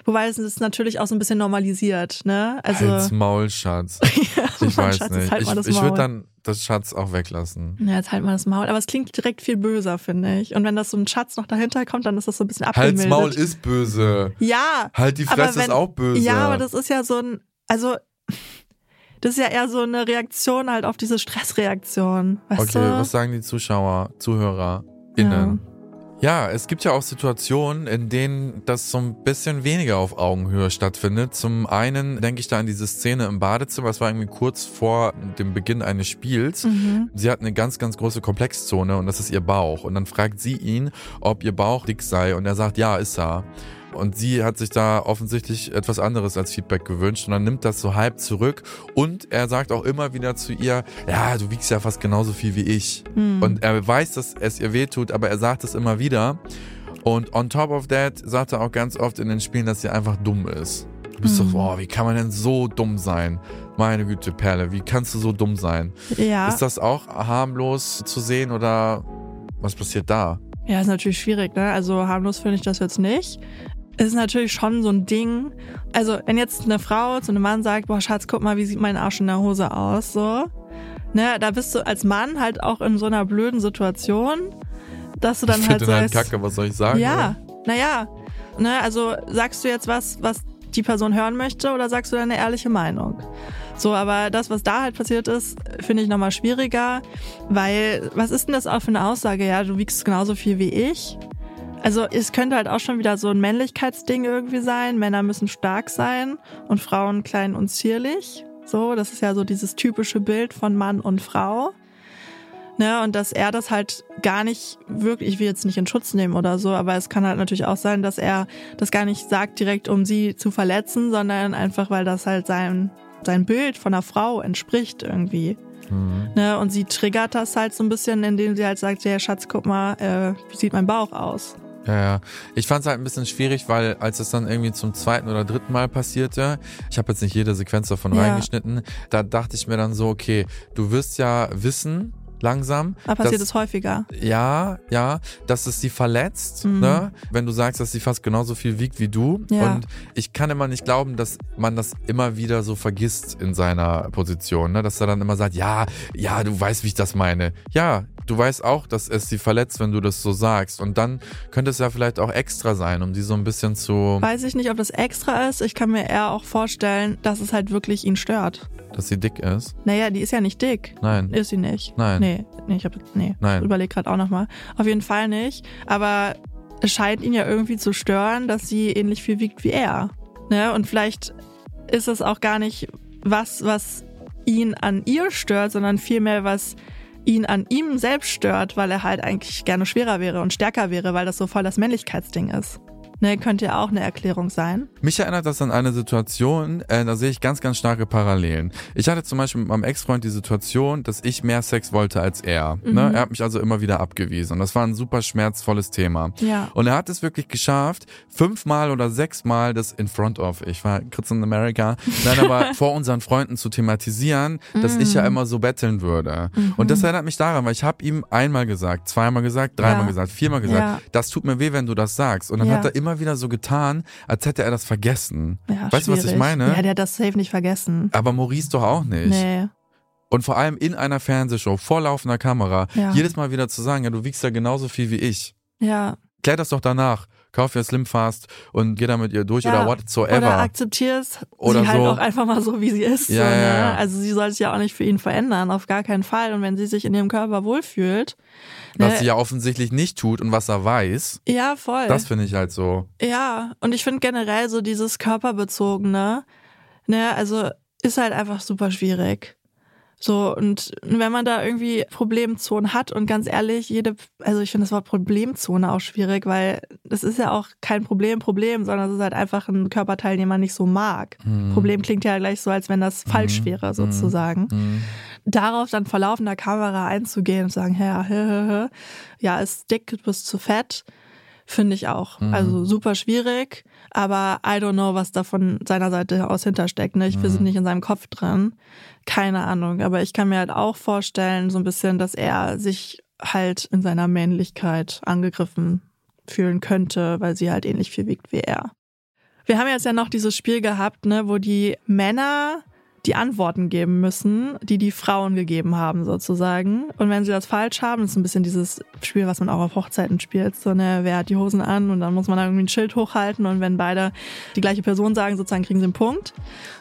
Wobei es ist natürlich auch so ein bisschen normalisiert, ne? Also Halt's Maul, Schatz. ja, Ich weiß Schatz, nicht. Halt ich ich würde dann das Schatz auch weglassen. ja, jetzt halt mal das Maul. Aber es klingt direkt viel böser, finde ich. Und wenn das so ein Schatz noch dahinter kommt, dann ist das so ein bisschen abgemildert. Halt's Maul ist böse. Ja. Halt die Fresse ist wenn- auch böse. Ja, aber das ist ja so ein, also das ist ja eher so eine Reaktion halt auf diese Stressreaktion. Weißt Okay, du? was sagen die Zuschauer, ZuhörerInnen? Ja. es gibt ja auch Situationen, in denen das so ein bisschen weniger auf Augenhöhe stattfindet. Zum einen denke ich da an diese Szene im Badezimmer, es war irgendwie kurz vor dem Beginn eines Spiels. Mhm. Sie hat eine ganz, ganz große Komplexzone und das ist ihr Bauch. Und dann fragt sie ihn, ob ihr Bauch dick sei und er sagt, ja, ist er. Und sie hat sich da offensichtlich etwas anderes als Feedback gewünscht und dann nimmt das so halb zurück und er sagt auch immer wieder zu ihr, ja, du wiegst ja fast genauso viel wie ich. Und er weiß, dass es ihr wehtut, aber er sagt es immer wieder. Und on top of that sagt er auch ganz oft in den Spielen, dass sie einfach dumm ist. Du bist doch, boah, wie kann man denn so dumm sein? Meine Güte, Perle, wie kannst du so dumm sein? Ja. Ist das auch harmlos zu sehen oder was passiert da? Ja, ist natürlich schwierig, ne? Also harmlos finde ich das jetzt nicht. Es ist natürlich schon so ein Ding. Also, wenn jetzt eine Frau zu einem Mann sagt, boah, Schatz, guck mal, wie sieht mein Arsch in der Hose aus, so. Ne, da bist du als Mann halt auch in so einer blöden Situation, dass du dann ich halt den halt sagst, kacke, was soll ich sagen? ja, naja, ne, also sagst du jetzt was, was die Person hören möchte oder sagst du deine ehrliche Meinung? So, aber das, was da halt passiert ist, finde ich nochmal schwieriger, weil was ist denn das auch für eine Aussage? Ja, du wiegst genauso viel wie ich. Also es könnte halt auch schon wieder so ein Männlichkeitsding irgendwie sein. Männer müssen stark sein und Frauen klein und zierlich. So, das ist ja so dieses typische Bild von Mann und Frau. Ne, und dass er das halt gar nicht wirklich, ich will jetzt nicht in Schutz nehmen oder so, aber es kann halt natürlich auch sein, dass er das gar nicht sagt direkt, um sie zu verletzen, sondern einfach, weil das halt sein, sein Bild von einer Frau entspricht irgendwie. Ne, und sie triggert das halt so ein bisschen, indem sie halt sagt, ja Schatz, guck mal, äh, wie sieht mein Bauch aus? Ja, ja. Ich fand es halt ein bisschen schwierig, weil als es dann irgendwie zum zweiten oder dritten Mal passierte, ich habe jetzt nicht jede Sequenz davon Ja. reingeschnitten, da dachte ich mir dann so, okay, du wirst ja wissen, langsam. Aber passiert dass- es häufiger. Ja, ja, dass es sie verletzt, Mhm. ne? Wenn du sagst, dass sie fast genauso viel wiegt wie du. Ja. Und ich kann immer nicht glauben, dass man das immer wieder so vergisst in seiner Position, ne? Dass er dann immer sagt, ja, ja, du weißt, wie ich das meine. Ja, du weißt auch, dass es sie verletzt, wenn du das so sagst. Und dann könnte es ja vielleicht auch extra sein, um die so ein bisschen zu, Weiß ich nicht, ob das extra ist. Ich kann mir eher auch vorstellen, dass es halt wirklich ihn stört. dass sie dick ist. Naja, die ist ja nicht dick. Nein. Ist sie nicht? Nein. Nee, nee, ich hab, nee. Nein. Ich überleg gerade auch nochmal. Auf jeden Fall nicht. Aber es scheint ihn ja irgendwie zu stören, dass sie ähnlich viel wiegt wie er. Ne? Und vielleicht ist es auch gar nicht was, was ihn an ihr stört, sondern vielmehr was ihn an ihm selbst stört, weil er halt eigentlich gerne schwerer wäre und stärker wäre, weil das so voll das Männlichkeitsding ist. Ne, könnte ja auch eine Erklärung sein. Mich erinnert das an eine Situation, äh, da sehe ich ganz, ganz starke Parallelen. Ich hatte zum Beispiel mit meinem Ex-Freund die Situation, dass ich mehr Sex wollte als er. Mhm. Ne? Er hat mich also immer wieder abgewiesen. Und das war ein super schmerzvolles Thema. Ja. Und er hat es wirklich geschafft, fünfmal oder sechsmal das in front of, ich war kurz in America, nein, aber vor unseren Freunden zu thematisieren, dass ich Mhm. ja immer so betteln würde. Und das erinnert mich daran, weil ich habe ihm einmal gesagt, zweimal gesagt, dreimal Ja. gesagt, viermal gesagt, Ja. das tut mir weh, wenn du das sagst. Und dann Ja. hat er immer wieder so getan, als hätte er das vergessen. Ja, weißt du, was ich meine? Ja, der hat das safe nicht vergessen. aber Maurice doch auch nicht. Nee. Und vor allem in einer Fernsehshow, vor laufender Kamera, Ja. jedes Mal wieder zu sagen, ja, du wiegst ja genauso viel wie ich. Ja. Klär das doch danach. Kauf ihr Slim Fast und geh da mit ihr durch ja. oder whatsoever. Oder akzeptierst Oder sie halt so. auch einfach mal so, wie sie ist. Ja, so, ne? ja, ja. Also sie soll sich ja auch nicht für ihn verändern, auf gar keinen Fall. Und wenn sie sich in ihrem Körper wohlfühlt. was ne? sie ja offensichtlich nicht tut und was er weiß. Ja, voll. Das finde ich halt so. Ja, und ich finde generell so dieses körperbezogene, ne, also ist halt einfach super schwierig. So, und wenn man da irgendwie Problemzonen hat und ganz ehrlich, jede, also ich finde das Wort Problemzone auch schwierig, weil das ist ja auch kein Problem, Problem, sondern es ist halt einfach ein Körperteil, den man nicht so mag. Mhm. Problem klingt ja gleich so, als wenn das falsch wäre, sozusagen. Mhm. Darauf dann vor laufender Kamera einzugehen und zu sagen, ja, hä, hä, hä, ja, ist dick, du bist zu fett, finde ich auch. Mhm. Also super schwierig, aber I don't know, was da von seiner Seite aus hintersteckt. Ne? Ich wir Mhm. sind nicht in seinem Kopf drin. Keine Ahnung. Aber ich kann mir halt auch vorstellen, so ein bisschen, dass er sich halt in seiner Männlichkeit angegriffen fühlen könnte, weil sie halt ähnlich viel wiegt wie er. Wir haben jetzt ja noch dieses Spiel gehabt, ne, wo die Männer die Antworten geben müssen, die die Frauen gegeben haben sozusagen. Und wenn sie das falsch haben, ist ein bisschen dieses Spiel, was man auch auf Hochzeiten spielt. So, ne, wer hat die Hosen an? Und dann muss man da irgendwie ein Schild hochhalten. Und wenn beide die gleiche Person sagen, sozusagen kriegen sie einen Punkt.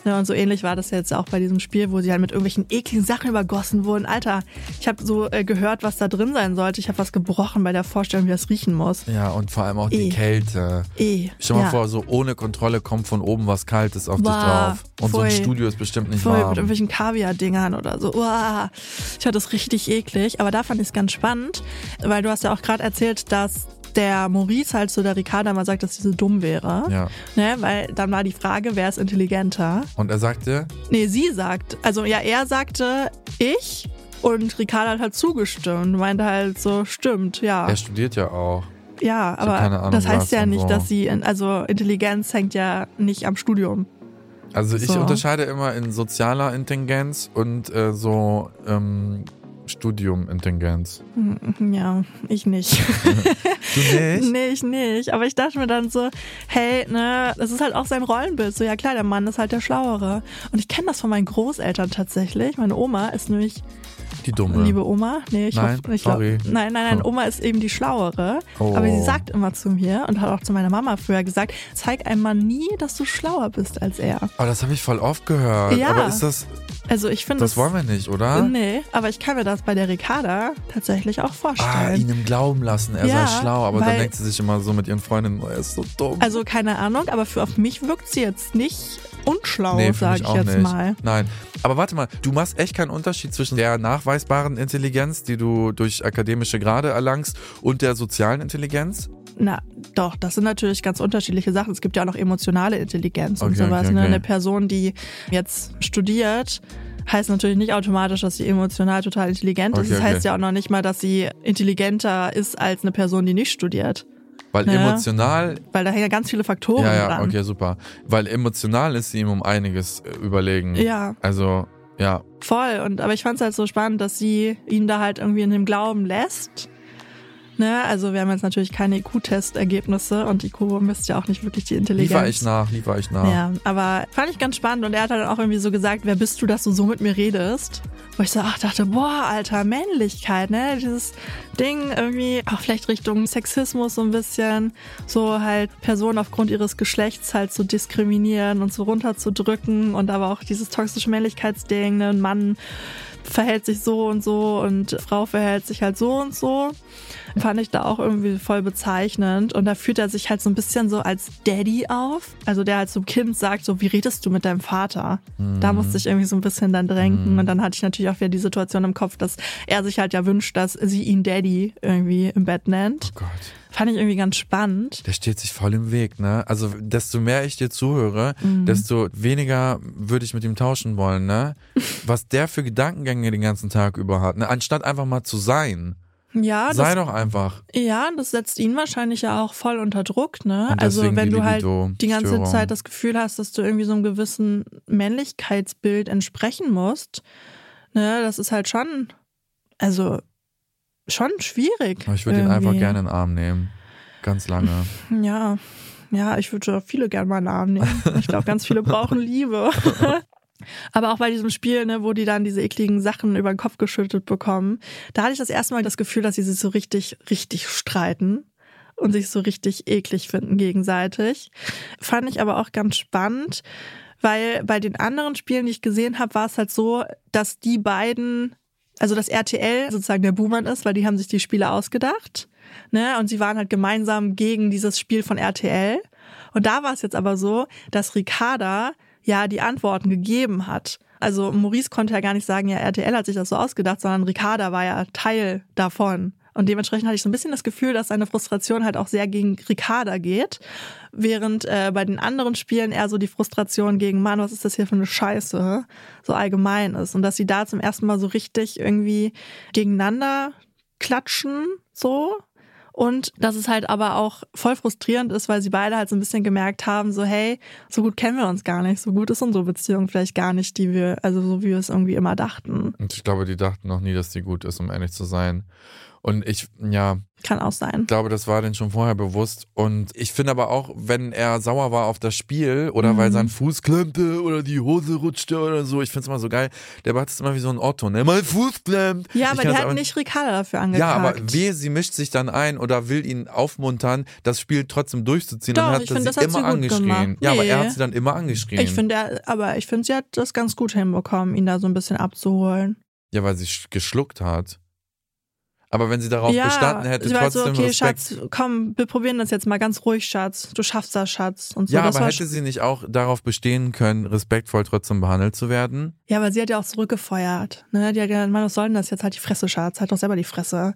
Ne, und so ähnlich war das jetzt auch bei diesem Spiel, wo sie halt mit irgendwelchen ekligen Sachen übergossen wurden. Alter, ich habe so äh, gehört, was da drin sein sollte. Ich habe was gebrochen bei der Vorstellung, wie das riechen muss. Ja, und vor allem auch die Eh. Kälte. Eh, Stell mal ja. vor, so ohne Kontrolle kommt von oben was Kaltes auf dich Boah, drauf. Und so ein voll. Studio ist bestimmt nicht Voll mit warm. irgendwelchen Kaviar-Dingern oder so. Uah. Ich fand das richtig eklig. Aber da fand ich es ganz spannend, weil du hast ja auch gerade erzählt, dass der Maurice halt zu der Ricarda mal sagt, dass sie so dumm wäre. Ja. Ne? Weil dann war die Frage, wer ist intelligenter? Und er sagte, Nee, sie sagt, also ja, er sagte ich und Ricarda hat halt zugestimmt. Meinte halt so, stimmt, ja. er studiert ja auch. Ja, keine aber Ahnung, das heißt ja nicht, so. dass sie, in, also Intelligenz hängt ja nicht am Studium. Also ich So. unterscheide immer in sozialer Intelligenz und äh, so ähm, Studiumintelligenz. Ja, ich nicht. Du nicht? Nee, ich nicht. Aber ich dachte mir dann so, hey, ne, das ist halt auch sein Rollenbild. So, ja klar, der Mann ist halt der Schlauere. Und ich kenne das von meinen Großeltern tatsächlich. Meine Oma ist nämlich, Die Dumme. liebe Oma, nee, ich Nein, hoffe, ich glaub- sorry. nein, nein, nein, Oh. Oma ist eben die Schlauere. Oh. Aber sie sagt immer zu mir und hat auch zu meiner Mama früher gesagt, zeig einem Mann nie, dass du schlauer bist als er. Oh, das habe ich voll oft gehört. Ja. Aber ist das, Also ich finde das wollen wir nicht, oder? Nee, aber ich kann mir das bei der Ricarda tatsächlich auch Ah, vorstellen. ihn im Glauben lassen, er Ja, sei schlau, aber dann denkt sie sich immer so mit ihren Freundinnen, oh, er ist so dumm. Also keine Ahnung, aber für auf mich wirkt sie jetzt nicht unschlau, nee, sage ich jetzt nicht. mal. Nein. Aber warte mal, du machst echt keinen Unterschied zwischen der nachweisbaren Intelligenz, die du durch akademische Grade erlangst, und der sozialen Intelligenz? Na, doch, das sind natürlich ganz unterschiedliche Sachen. Es gibt ja auch noch emotionale Intelligenz und Okay, sowas. okay, Ne? okay. Eine Person, die jetzt studiert, heißt natürlich nicht automatisch, dass sie emotional total intelligent ist. Das heißt ja auch noch nicht mal, dass sie intelligenter ist als eine Person, die nicht studiert. Weil Ja. emotional, Weil da hängen ja ganz viele Faktoren ja, ja, dran. okay, super. Weil emotional ist sie ihm um einiges äh, überlegen. Ja. Also, ja. Voll. Und aber ich fand es halt so spannend, dass sie ihn da halt irgendwie in dem Glauben lässt. Ne? Also wir haben jetzt natürlich keine IQ-Testergebnisse und IQ misst ja auch nicht wirklich die Intelligenz. Liefer ich nach, liefer ich nach. Ja, aber fand ich ganz spannend und er hat dann auch irgendwie so gesagt, wer bist du, dass du so mit mir redest? Wo ich so ach, dachte, boah, Alter, Männlichkeit, ne? Dieses Ding irgendwie auch vielleicht Richtung Sexismus so ein bisschen, so halt Personen aufgrund ihres Geschlechts halt zu diskriminieren und so runterzudrücken und aber auch dieses toxische Männlichkeitsding, ne? Ein Mann verhält sich so und so und Frau verhält sich halt so und so. Fand ich da auch irgendwie voll bezeichnend. Und da führt er sich halt so ein bisschen so als Daddy auf. Also der halt zum Kind sagt, so, wie redest du mit deinem Vater? Da musste ich irgendwie so ein bisschen dann drängen. Und dann hatte ich natürlich auch wieder die Situation im Kopf, dass er sich halt ja wünscht, dass sie ihn Daddy irgendwie im Bett nennt. Oh Gott. Fand ich irgendwie ganz spannend. Der steht sich voll im Weg, ne? Also, desto mehr ich dir zuhöre, Mhm. desto weniger würde ich mit ihm tauschen wollen, ne? Was der für Gedankengänge den ganzen Tag über hat, ne? Anstatt einfach mal zu sein. Ja, Sei das, doch einfach. ja, das setzt ihn wahrscheinlich ja auch voll unter Druck, ne? Also wenn du halt die ganze. Zeit das Gefühl hast, dass du irgendwie so einem gewissen Männlichkeitsbild entsprechen musst, ne, das ist halt schon, also schon schwierig. Aber ich würde ihn einfach gerne in den Arm nehmen. Ganz lange. Ja, ja, ich würde viele gerne mal in den Arm nehmen. Ich glaube, ganz viele brauchen Liebe. Aber auch bei diesem Spiel, ne, wo die dann diese ekligen Sachen über den Kopf geschüttet bekommen, da hatte ich das erste Mal das Gefühl, dass sie sich so richtig, richtig streiten und sich so richtig eklig finden gegenseitig. Fand ich aber auch ganz spannend, weil bei den anderen Spielen, die ich gesehen habe, war es halt so, dass die beiden, also das RTL sozusagen der Buhmann ist, weil die haben sich die Spiele ausgedacht. Ne? Und sie waren halt gemeinsam gegen dieses Spiel von RTL. Und da war es jetzt aber so, dass Ricarda ja die Antworten gegeben hat. Also Maurice konnte ja gar nicht sagen, ja, RTL hat sich das so ausgedacht, sondern Ricarda war ja Teil davon. Und dementsprechend hatte ich so ein bisschen das Gefühl, dass seine Frustration halt auch sehr gegen Ricarda geht. Während äh, bei den anderen Spielen eher so die Frustration gegen, Mann, was ist das hier für eine Scheiße, so allgemein ist. Und dass sie da zum ersten Mal so richtig irgendwie gegeneinander klatschen, so. Und dass es halt aber auch voll frustrierend ist, weil sie beide halt so ein bisschen gemerkt haben, so hey, so gut kennen wir uns gar nicht, so gut ist unsere Beziehung vielleicht gar nicht, die wir, also so wie wir es irgendwie immer dachten. Und ich glaube, die dachten noch nie, dass die gut ist, um ehrlich zu sein. Und ich, ja, Kann auch sein. ich glaube, das war denen schon vorher bewusst. Und ich finde aber auch, wenn er sauer war auf das Spiel oder Mhm. weil sein Fuß klemmte oder die Hose rutschte oder so, ich finde es immer so geil. Der macht es immer wie so ein Otto, ne? Mein Fuß klemmt. Ja, aber der hat nicht Ricarda dafür Ja, angekackt. aber wehe, sie mischt sich dann ein oder will ihn aufmuntern, das Spiel trotzdem durchzuziehen. Doch, dann hat ich find, sie das hat immer sie angeschrien. gemacht. Ja, aber er Nee. hat sie dann immer angeschrien. Ich finde, aber ich finde, sie hat das ganz gut hinbekommen, ihn da so ein bisschen abzuholen. ja, weil sie sch- geschluckt hat. Aber wenn sie darauf ja, bestanden hätte, sie trotzdem so, okay, Respekt. Schatz, komm, wir probieren das jetzt mal ganz ruhig, Schatz. Du schaffst das, Schatz. Und so. ja, das aber hätte sie nicht auch darauf bestehen können, respektvoll trotzdem behandelt zu werden? Ja, aber sie hat ja auch zurückgefeuert. Ne? Die hat gesagt, Mann, was soll denn das jetzt? Halt die Fresse, Schatz. Halt doch selber die Fresse.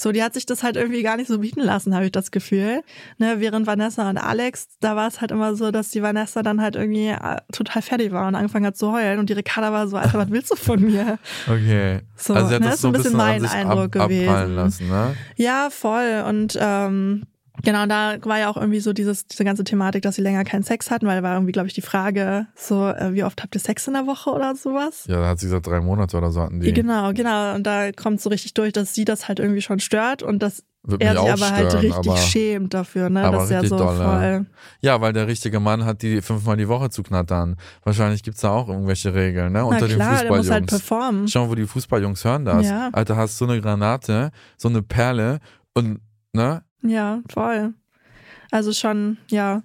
So, die hat sich das halt irgendwie gar nicht so bieten lassen, habe ich das Gefühl. Ne? Während Vanessa und Alex, da war es halt immer so, dass die Vanessa dann halt irgendwie äh, total fertig war und angefangen hat zu heulen. Und die Ricarda war so, Alter, was willst du von mir? Okay. So, also sie hat ne, das ist so ein bisschen, mein an sich Eindruck ab, gewesen. lassen, ne? Ja, voll. Und ähm, genau, da war ja auch irgendwie so dieses, diese ganze Thematik, dass sie länger keinen Sex hatten, weil da war irgendwie, glaube ich, die Frage, so, äh, wie oft habt ihr Sex in der Woche oder sowas? Ja, da hat sie gesagt, drei Monate oder so hatten die. Genau, genau. Und da kommt so richtig durch, dass sie das halt irgendwie schon stört und dass Wird er sich aber halt stören, richtig aber, schämt dafür, ne? dass er richtig so dolle. voll. Ja, weil der richtige Mann hat die fünfmal die Woche zu knattern. Wahrscheinlich gibt's da auch irgendwelche Regeln, ne? Na Unter klar, den der muss halt Fußballjungs. performen. Schau wo die Fußballjungs hören das. Ja. Alter, hast so eine Granate, so eine Perle und, ne? Ja, voll. Also schon, ja.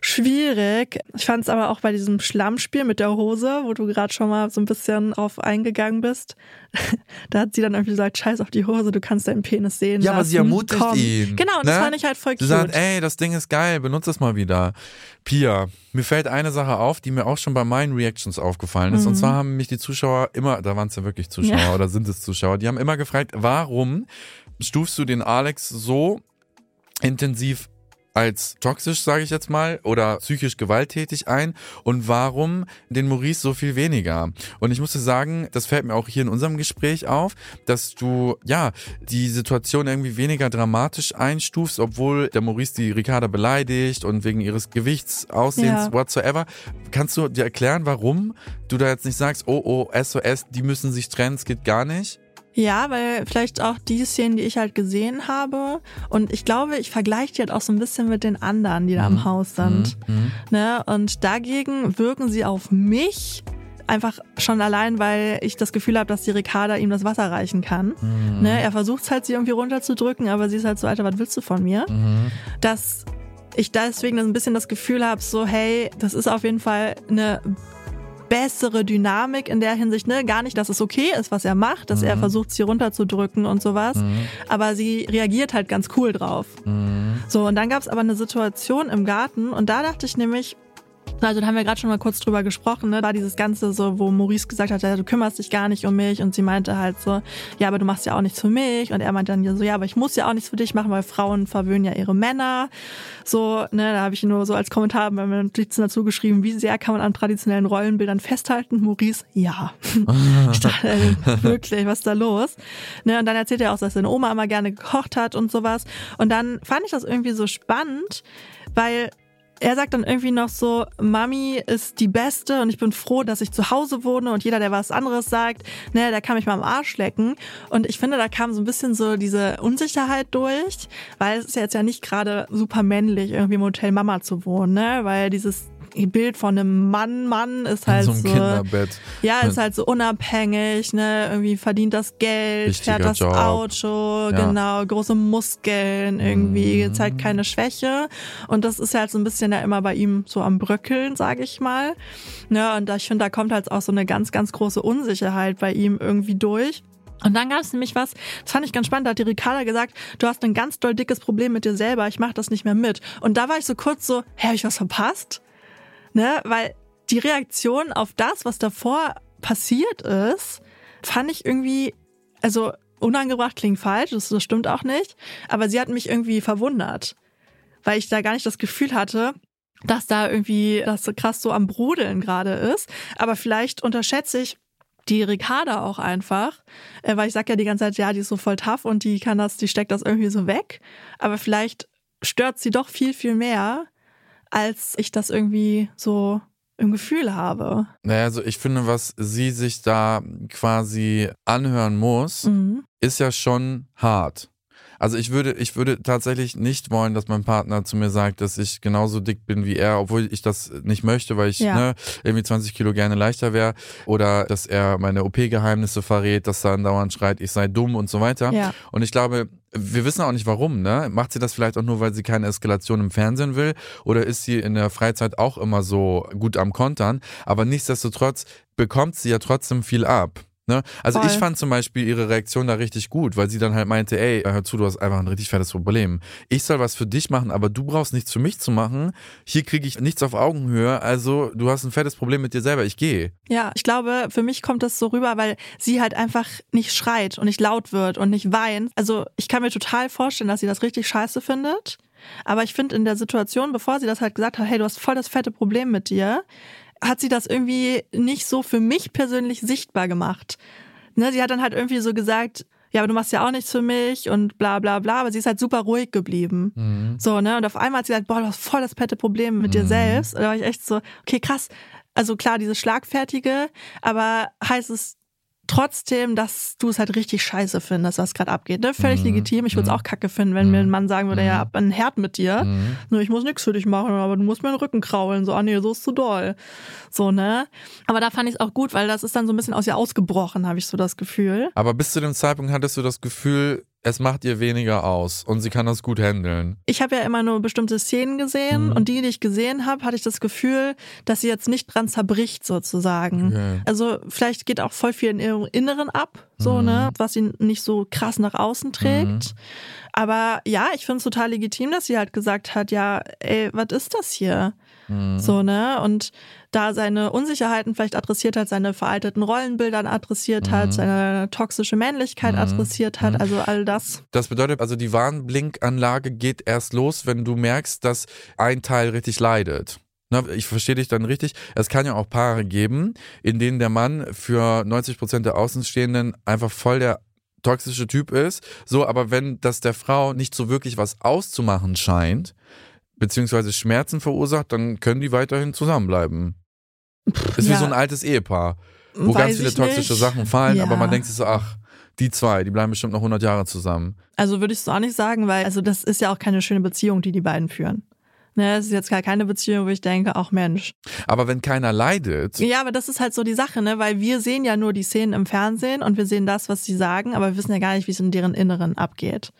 Schwierig. Ich fand es aber auch bei diesem Schlammspiel mit der Hose, wo du gerade schon mal so ein bisschen drauf eingegangen bist. da hat sie dann irgendwie gesagt, scheiß auf die Hose, du kannst deinen Penis sehen Ja, aber lassen. sie ermutigt Komm. ihn. Genau, und das ne? fand ich halt voll Sie cute. sagt, ey, das Ding ist geil, benutzt das mal wieder. Pia, mir fällt eine Sache auf, die mir auch schon bei meinen Reactions aufgefallen ist. Und zwar haben mich die Zuschauer immer, da waren es ja wirklich Zuschauer Mhm. Ja. oder sind es Zuschauer, die haben immer gefragt, warum stufst du den Alex so intensiv als toxisch, sage ich jetzt mal, oder psychisch gewalttätig ein und warum den Maurice so viel weniger? Und ich musste sagen, das fällt mir auch hier in unserem Gespräch auf, dass du ja die Situation irgendwie weniger dramatisch einstufst, obwohl der Maurice die Ricarda beleidigt und wegen ihres Gewichts, Aussehens, Ja. whatsoever. Kannst du dir erklären, warum du da jetzt nicht sagst, oh oh, SOS, die müssen sich trennen, es geht gar nicht? Ja, weil vielleicht auch die Szenen, die ich halt gesehen habe. Und ich glaube, ich vergleiche die halt auch so ein bisschen mit den anderen, die da im Haus sind. Ne? Und dagegen wirken sie auf mich einfach schon allein, weil ich das Gefühl habe, dass die Ricarda ihm das Wasser reichen kann. Ne? Er versucht halt, sie irgendwie runterzudrücken, aber sie ist halt so, Alter, was willst du von mir? Dass ich deswegen ein bisschen das Gefühl habe, so, hey, das ist auf jeden Fall eine bessere Dynamik in der Hinsicht, ne? Gar nicht, dass es okay ist, was er macht, dass er versucht, sie runterzudrücken und sowas. Aber sie reagiert halt ganz cool drauf. So, und dann gab es aber eine Situation im Garten und da dachte ich nämlich, also da haben wir gerade schon mal kurz drüber gesprochen, ne? Da dieses Ganze so, wo Maurice gesagt hat, ja, du kümmerst dich gar nicht um mich und sie meinte halt so, ja, aber du machst ja auch nichts für mich und er meinte dann so, ja, aber ich muss ja auch nichts für dich machen, weil Frauen verwöhnen ja ihre Männer. So, ne, da habe ich nur so als Kommentar bei meinen Notizen dazu geschrieben, wie sehr kann man an traditionellen Rollenbildern festhalten? Maurice, ja. dachte, ey, wirklich, was ist da los? Ne, und dann erzählt er auch, dass seine Oma immer gerne gekocht hat und sowas. Und dann fand ich das irgendwie so spannend, weil er sagt dann irgendwie noch so, Mami ist die Beste und ich bin froh, dass ich zu Hause wohne und jeder, der was anderes sagt, ne, der kann mich mal am Arsch lecken. Und ich finde, da kam so ein bisschen so diese Unsicherheit durch, weil es ist ja jetzt ja nicht gerade super männlich, irgendwie im Hotel Mama zu wohnen, ne, weil dieses Bild von einem Mann, Mann ist halt so so, ja, ist halt so unabhängig, ne, irgendwie verdient das Geld, Wichtiger fährt das Job. Auto, Ja. genau, große Muskeln, irgendwie, Mhm. zeigt keine Schwäche. Und das ist halt so ein bisschen ja immer bei ihm so am Bröckeln, sage ich mal. Ne, und da- ich finde, da kommt halt auch so eine ganz, ganz große Unsicherheit bei ihm irgendwie durch. Und dann gab es nämlich was, das fand ich ganz spannend, da hat die Ricarda gesagt, du hast ein ganz doll dickes Problem mit dir selber, ich mach das nicht mehr mit. Und da war ich so kurz so, hä, hab ich was verpasst? Ne, weil die Reaktion auf das, was davor passiert ist, fand ich irgendwie, also unangebracht klingt falsch, das, das stimmt auch nicht, aber sie hat mich irgendwie verwundert, weil ich da gar nicht das Gefühl hatte, dass da irgendwie das krass so am Brodeln gerade ist. Aber vielleicht unterschätze ich die Ricarda auch einfach, äh, weil ich sag ja die ganze Zeit, ja, die ist so voll tough und die kann das, die steckt das irgendwie so weg. Aber vielleicht stört sie doch viel, viel mehr, als ich das irgendwie so im Gefühl habe. Naja, also ich finde, was sie sich da quasi anhören muss, Mhm. ist ja schon hart. Also ich würde, ich würde tatsächlich nicht wollen, dass mein Partner zu mir sagt, dass ich genauso dick bin wie er, obwohl ich das nicht möchte, weil ich Ja. ne, irgendwie 20 Kilo gerne leichter wäre. Oder dass er meine OP-Geheimnisse verrät, dass er andauernd schreit, ich sei dumm und so weiter. Ja. Und ich glaube, wir wissen auch nicht warum, ne? Macht sie das vielleicht auch nur, weil sie keine Eskalation im Fernsehen will? Oder ist sie in der Freizeit auch immer so gut am Kontern? Aber nichtsdestotrotz bekommt sie ja trotzdem viel ab. Ne? Also Voll. ich fand zum Beispiel ihre Reaktion da richtig gut, weil sie dann halt meinte, ey, hör zu, du hast einfach ein richtig fettes Problem. Ich soll was für dich machen, aber du brauchst nichts für mich zu machen. Hier kriege ich nichts auf Augenhöhe, also du hast ein fettes Problem mit dir selber, ich gehe. Ja, ich glaube, für mich kommt das so rüber, weil sie halt einfach nicht schreit und nicht laut wird und nicht weint. Also ich kann mir total vorstellen, dass sie das richtig scheiße findet. Aber ich finde in der Situation, bevor sie das halt gesagt hat, hey, du hast voll das fette Problem mit dir, hat sie das irgendwie nicht so für mich persönlich sichtbar gemacht. Ne, sie hat dann halt irgendwie so gesagt, ja, aber du machst ja auch nichts für mich und bla bla bla, aber sie ist halt super ruhig geblieben. So, ne? Und auf einmal hat sie gesagt, boah, du hast voll das fette Problem mit dir selbst. Und da war ich echt so, okay, krass. Also klar, dieses Schlagfertige, aber heißt es trotzdem, dass du es halt richtig scheiße findest, was gerade abgeht. Ne? Völlig legitim. Ich würde es auch kacke finden, wenn mir ein Mann sagen würde, ja, hab einen Herd mit dir. Nur ich muss nichts für dich machen, aber du musst mir den Rücken kraulen. So, ah nee, so ist zu doll. So, ne? Aber da fand ich es auch gut, weil das ist dann so ein bisschen aus ihr ausgebrochen, habe ich so das Gefühl. Aber bis zu dem Zeitpunkt hattest du das Gefühl, es macht ihr weniger aus und sie kann das gut handeln. ich habe ja immer nur bestimmte Szenen gesehen Mhm. und die, die ich gesehen habe, hatte ich das Gefühl, dass sie jetzt nicht dran zerbricht sozusagen. Okay. Also vielleicht geht auch voll viel in ihrem Inneren ab, so Mhm. ne, was sie nicht so krass nach außen trägt. Aber ja, ich finde es total legitim, dass sie halt gesagt hat, ja, ey, was ist das hier? Mhm. So, ne? Und da seine Unsicherheiten vielleicht adressiert hat, seine veralteten Rollenbilder adressiert Mhm. hat, seine toxische Männlichkeit adressiert hat, also all das. Das bedeutet also, die Warnblinkanlage geht erst los, wenn du merkst, dass ein Teil richtig leidet. Na, ich verstehe dich dann richtig. Es kann ja auch Paare geben, in denen der Mann für 90 Prozent der Außenstehenden einfach voll der toxische Typ ist. So, aber wenn das der Frau nicht so wirklich was auszumachen scheint, beziehungsweise Schmerzen verursacht, dann können die weiterhin zusammenbleiben. Ist wie ja. so ein altes Ehepaar, wo Weiß ganz viele toxische nicht. Sachen fallen, aber Ja. man denkt sich so, ach, die zwei, die bleiben bestimmt noch 100 Jahre zusammen. Also würde ich es auch nicht sagen, weil also das ist ja auch keine schöne Beziehung, die die beiden führen. Ne, es ist jetzt gar keine Beziehung, wo ich denke, ach Mensch. Aber wenn keiner leidet, Ja, aber das ist halt so die Sache, ne, weil wir sehen ja nur die Szenen im Fernsehen und wir sehen das, was sie sagen, aber wir wissen ja gar nicht, wie es in deren Inneren abgeht.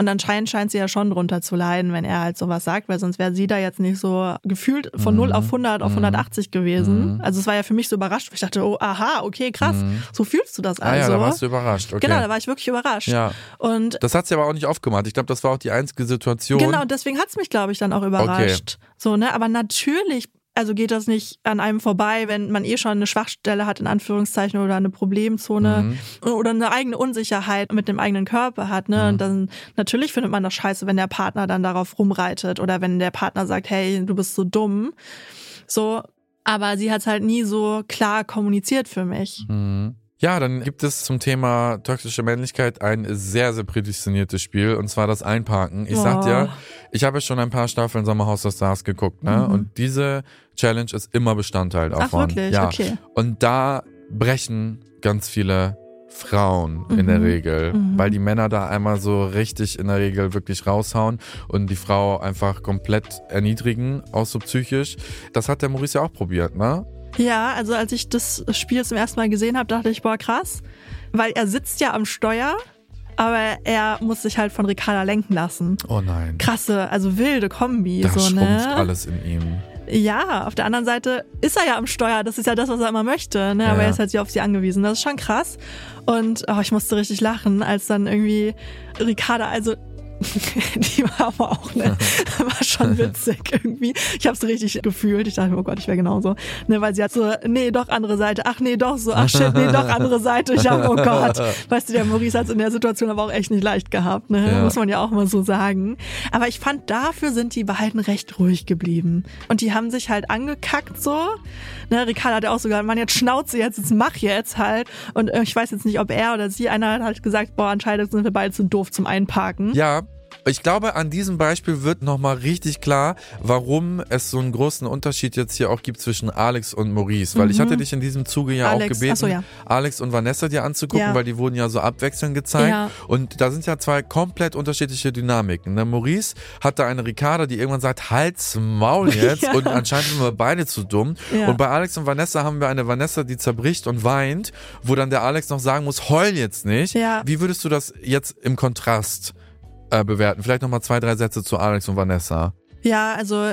Und anscheinend scheint sie ja schon drunter zu leiden, wenn er halt sowas sagt, weil sonst wäre sie da jetzt nicht so gefühlt von 0 auf 100 auf 180 gewesen. Also es war ja für mich so überrascht, weil ich dachte, oh, aha, okay, krass, so fühlst du das ah ja, also. da warst du überrascht. Okay. Genau, da war ich wirklich überrascht. Ja. Und Das hat sie aber auch nicht aufgemacht. Ich glaube, das war auch die einzige Situation. Genau, deswegen hat's mich, glaube ich, dann auch überrascht. So, ne? Aber natürlich, also geht das nicht an einem vorbei, wenn man eh schon eine Schwachstelle hat, in Anführungszeichen, oder eine Problemzone Mhm. oder eine eigene Unsicherheit mit dem eigenen Körper hat. Ne? Und dann natürlich findet man das scheiße, wenn der Partner dann darauf rumreitet oder wenn der Partner sagt, hey, du bist so dumm. So, aber sie hat's halt nie so klar kommuniziert für mich. Mhm. Ja, dann gibt es zum Thema toxische Männlichkeit ein sehr, sehr prädestiniertes Spiel und zwar das Einparken. Ich sag Oh. dir, ich habe schon ein paar Staffeln Sommerhaus der Stars geguckt, ne? Und diese Challenge ist immer Bestandteil davon. wirklich? Ja. Okay. Und da brechen ganz viele Frauen in der Mhm. Regel, weil die Männer da einmal so richtig in der Regel wirklich raushauen und die Frau einfach komplett erniedrigen, auch so psychisch. Das hat der Maurice ja auch probiert, ne? Ja, also als ich das Spiel zum ersten Mal gesehen habe, dachte ich, boah, krass. Weil er sitzt ja am Steuer, aber er muss sich halt von Ricarda lenken lassen. Oh nein. Krasse, also wilde Kombi. Da so, schrumpft ne? alles in ihm. Ja, auf der anderen Seite ist er ja am Steuer. Das ist ja das, was er immer möchte. Ne? Aber Ja. er ist halt so auf sie angewiesen. Das ist schon krass. Und oh, ich musste richtig lachen, als dann irgendwie Ricarda, also die war aber auch, ne, war schon witzig irgendwie. Ich habe es richtig gefühlt. Ich dachte, oh Gott, ich wäre genauso. Ne, weil sie hat so, nee, doch andere Seite. Ach nee, doch so. Ach shit, nee, doch andere Seite. Ich hab, oh Gott. Weißt du, der Maurice hat es in der Situation aber auch echt nicht leicht gehabt, ne? Ja. Muss man ja auch mal so sagen. Aber ich fand, dafür sind die beiden recht ruhig geblieben. Und die haben sich halt angekackt so. Ne, Ricardo hat auch sogar, man, jetzt schnauze jetzt, jetzt mach jetzt halt. Und äh, ich weiß jetzt nicht, ob er oder sie, einer hat halt gesagt, boah, anscheinend sind wir beide zu doof zum Einparken. Ja, ich glaube, an diesem Beispiel wird nochmal richtig klar, warum es so einen großen Unterschied jetzt hier auch gibt zwischen Alex und Maurice. Weil ich hatte dich in diesem Zuge ja Alex, auch gebeten, so, ja. Alex und Vanessa dir anzugucken, Ja. weil die wurden ja so abwechselnd gezeigt. Ja. Und da sind ja zwei komplett unterschiedliche Dynamiken. Ne? Maurice hat da eine Ricarda, die irgendwann sagt, halt's Maul jetzt. Und anscheinend sind wir beide zu dumm. Ja. Und bei Alex und Vanessa haben wir eine Vanessa, die zerbricht und weint, wo dann der Alex noch sagen muss, heul jetzt nicht. Ja. Wie würdest du das jetzt im Kontrast äh, bewerten? Vielleicht nochmal zwei, drei Sätze zu Alex und Vanessa. Ja, also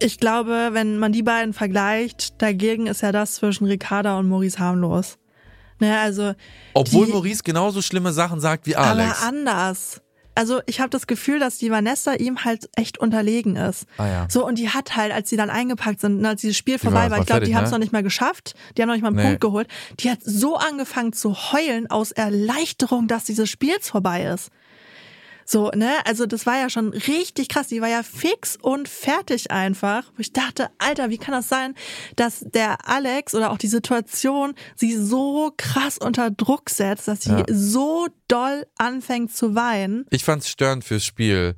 ich glaube, wenn man die beiden vergleicht, dagegen ist ja das zwischen Ricarda und Maurice harmlos. Ne, also Obwohl die, Maurice genauso schlimme Sachen sagt wie Alex. aber anders. Also ich habe das Gefühl, dass die Vanessa ihm halt echt unterlegen ist. Ah ja. So, und die hat halt, als sie dann eingepackt sind, und als dieses Spiel war- vorbei war, war ich glaube, die haben es ne? noch nicht mal geschafft, die haben noch nicht mal einen Nee. Punkt geholt. Die hat so angefangen zu heulen aus Erleichterung, dass dieses Spiel vorbei ist. So, ne, also das war ja schon richtig krass. Die war ja fix und fertig einfach. Wo ich dachte, Alter, wie kann das sein, dass der Alex oder auch die Situation sie so krass unter Druck setzt, dass sie Ja. so doll anfängt zu weinen? Ich fand's störend fürs Spiel.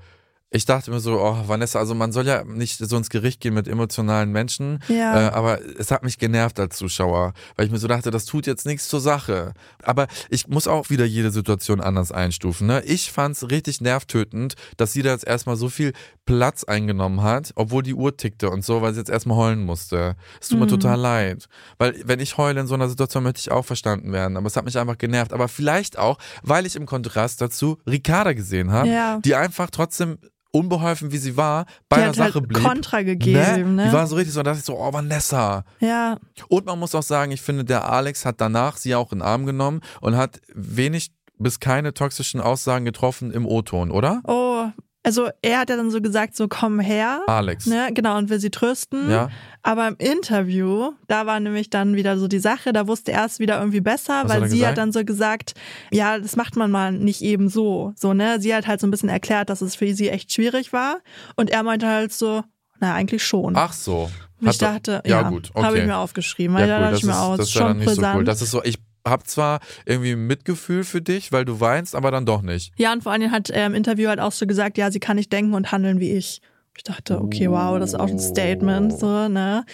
Ich dachte mir so, oh, Vanessa, also man soll ja nicht so ins Gericht gehen mit emotionalen Menschen, Ja. äh, aber es hat mich genervt als Zuschauer, weil ich mir so dachte, das tut jetzt nichts zur Sache. Aber ich muss auch wieder jede Situation anders einstufen. Ne? Ich fand's richtig nervtötend, dass sie da jetzt erstmal so viel Platz eingenommen hat, obwohl die Uhr tickte und so, weil sie jetzt erstmal heulen musste. Es tut mir total leid. Weil wenn ich heule in so einer Situation, möchte ich auch verstanden werden. Aber es hat mich einfach genervt. Aber vielleicht auch, weil ich im Kontrast dazu Ricarda gesehen habe, Ja. die einfach trotzdem unbeholfen wie sie war, bei Die der hat halt Sache blieb. Kontra gegeben, ne? Die war so richtig so, da dachte ich so, oh Vanessa. Ja, Und man muss auch sagen, ich finde, der Alex hat danach sie auch in den Arm genommen und hat wenig bis keine toxischen Aussagen getroffen im O-Ton, oder? Oh, also er hat ja dann so gesagt, so komm her. Alex. Ne, genau, und will sie trösten. Ja. Aber im Interview, da war nämlich dann wieder so die Sache, da wusste er es wieder irgendwie besser, Was hat weil er sie gesagt? hat dann so gesagt, ja, das macht man mal nicht eben so. So, ne? Sie hat halt so ein bisschen erklärt, dass es für sie echt schwierig war. Und er meinte halt so, na, eigentlich schon. Ach so. ich Hat er- dachte, ja, ja, gut, okay. habe ich mir aufgeschrieben. Weil ja, da cool, dachte das ich mir ist, auch, das ist ist ja schon nicht so brisant. cool. Das ist so, ich hab zwar irgendwie Mitgefühl für dich, weil du weinst, aber dann doch nicht. Ja, und vor allen Dingen hat er im Interview halt auch so gesagt, ja, sie kann nicht denken und handeln wie ich. Ich dachte, okay, wow, das ist auch ein Statement, so, ne?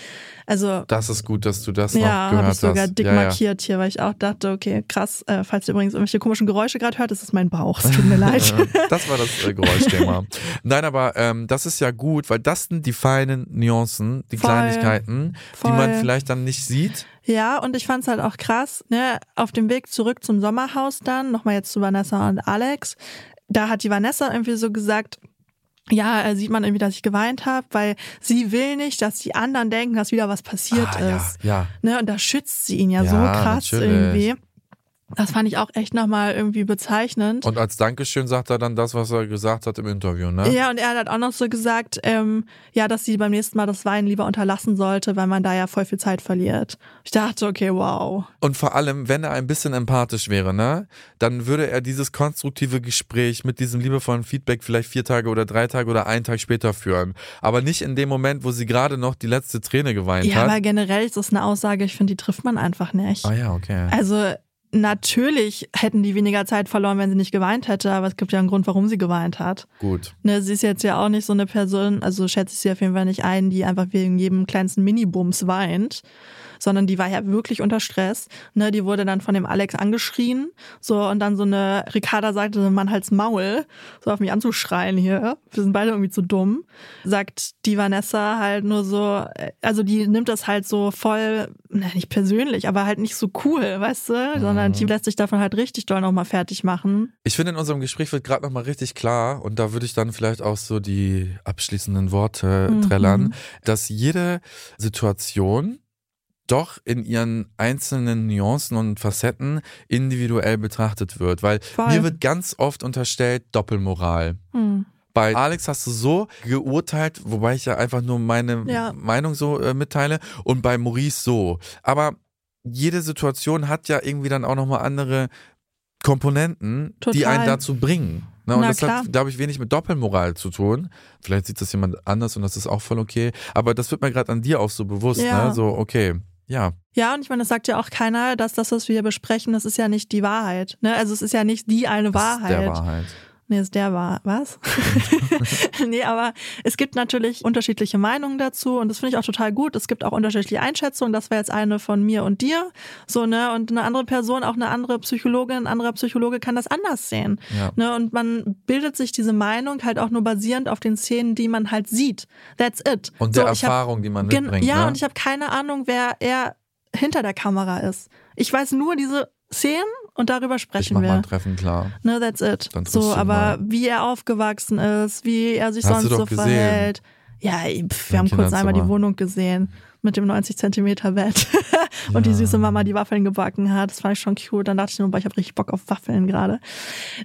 Also, Das ist gut, dass du das ja, noch habe gehört ich sogar hast. dick ja, ja. markiert hier, weil ich auch dachte, okay, krass, äh, falls ihr übrigens irgendwelche komischen Geräusche gerade hört, das ist mein Bauch, es tut mir leid. Das war das äh, Geräuschthema. Nein, aber ähm, das ist ja gut, weil das sind die feinen Nuancen, die Voll. Kleinigkeiten, die Voll. man vielleicht dann nicht sieht. Ja, und ich fand's halt auch krass, ne, auf dem Weg zurück zum Sommerhaus dann, nochmal jetzt zu Vanessa und Alex, da hat die Vanessa irgendwie so gesagt, ja, äh, sieht man irgendwie, dass ich geweint habe, weil sie will nicht, dass die anderen denken, dass wieder was passiert Ah, ja, ist. ja. Ne, und da schützt sie ihn ja, Ja, so krass natürlich. irgendwie. Das fand ich auch echt nochmal irgendwie bezeichnend. Und als Dankeschön sagt er dann das, was er gesagt hat im Interview, ne? Ja, und er hat auch noch so gesagt, ähm, ja, dass sie beim nächsten Mal das Weinen lieber unterlassen sollte, weil man da ja voll viel Zeit verliert. Ich dachte, okay, wow. Und vor allem, wenn er ein bisschen empathisch wäre, ne, dann würde er dieses konstruktive Gespräch mit diesem liebevollen Feedback vielleicht vier Tage oder drei Tage oder einen Tag später führen. Aber nicht in dem Moment, wo sie gerade noch die letzte Träne geweint Ja, hat. aber generell ist das eine Aussage, ich finde, die trifft man einfach nicht. ah ja, okay. Also natürlich hätten die weniger Zeit verloren, wenn sie nicht geweint hätte, aber es gibt ja einen Grund, warum sie geweint hat. Gut. Ne, sie ist jetzt ja auch nicht so eine Person, also schätze ich sie auf jeden Fall nicht ein, die einfach wegen jedem kleinsten Minibums weint, sondern die war ja wirklich unter Stress. Ne, die wurde dann von dem Alex angeschrien, so und dann so eine Ricarda sagte, Mann halt's Maul, so auf mich anzuschreien hier. Wir sind beide irgendwie zu dumm. Sagt die Vanessa halt nur so, äh, also die nimmt das halt so voll, na, nicht persönlich, aber halt nicht so cool, weißt du, sondern die lässt sich davon halt richtig doll nochmal fertig machen. Ich finde, in unserem Gespräch wird gerade nochmal richtig klar, und da würde ich dann vielleicht auch so die abschließenden Worte Mhm. trällern, dass jede Situation doch in ihren einzelnen Nuancen und Facetten individuell betrachtet wird. Weil Voll. mir wird ganz oft unterstellt Doppelmoral. Hm. Bei Alex hast du so geurteilt, wobei ich ja einfach nur meine Ja. Meinung so äh, mitteile und bei Maurice so. Aber jede Situation hat ja irgendwie dann auch nochmal andere Komponenten, die Total. einen dazu bringen. Ne? Und Na das klar. hat, glaube ich, wenig mit Doppelmoral zu tun. Vielleicht sieht das jemand anders und das ist auch voll okay. Aber das wird mir gerade an dir auch so bewusst. Ja. Ne? So, okay, ja. Ja, und ich meine, das sagt ja auch keiner, dass das, was wir hier besprechen, das ist ja nicht die Wahrheit. Ne? Also es ist ja nicht die eine Das Wahrheit. ist der Wahrheit. Nee, ist der war. Was? nee, aber es gibt natürlich unterschiedliche Meinungen dazu und das finde ich auch total gut. Es gibt auch unterschiedliche Einschätzungen. Das wäre jetzt eine von mir und dir. So, ne? Und eine andere Person, auch eine andere Psychologin, ein anderer Psychologe kann das anders sehen. Ja. Ne? Und man bildet sich diese Meinung halt auch nur basierend auf den Szenen, die man halt sieht. That's it. Und so, der hab- Erfahrung, die man mitbringt. Ja, ne? und ich habe keine Ahnung, wer er hinter der Kamera ist. Ich weiß nur diese Szenen und darüber ich sprechen mal wir. ein Treffen klar. Ne, that's it. So, aber mal. wie er aufgewachsen ist, wie er sich Hast sonst so gesehen. verhält. Ja, pff, wir haben kurz einmal die. Wohnung gesehen mit dem 90 Zentimeter Bett und die süße Mama, die Waffeln gebacken hat. Das fand ich schon cute. Dann dachte ich nur, ich habe richtig Bock auf Waffeln gerade.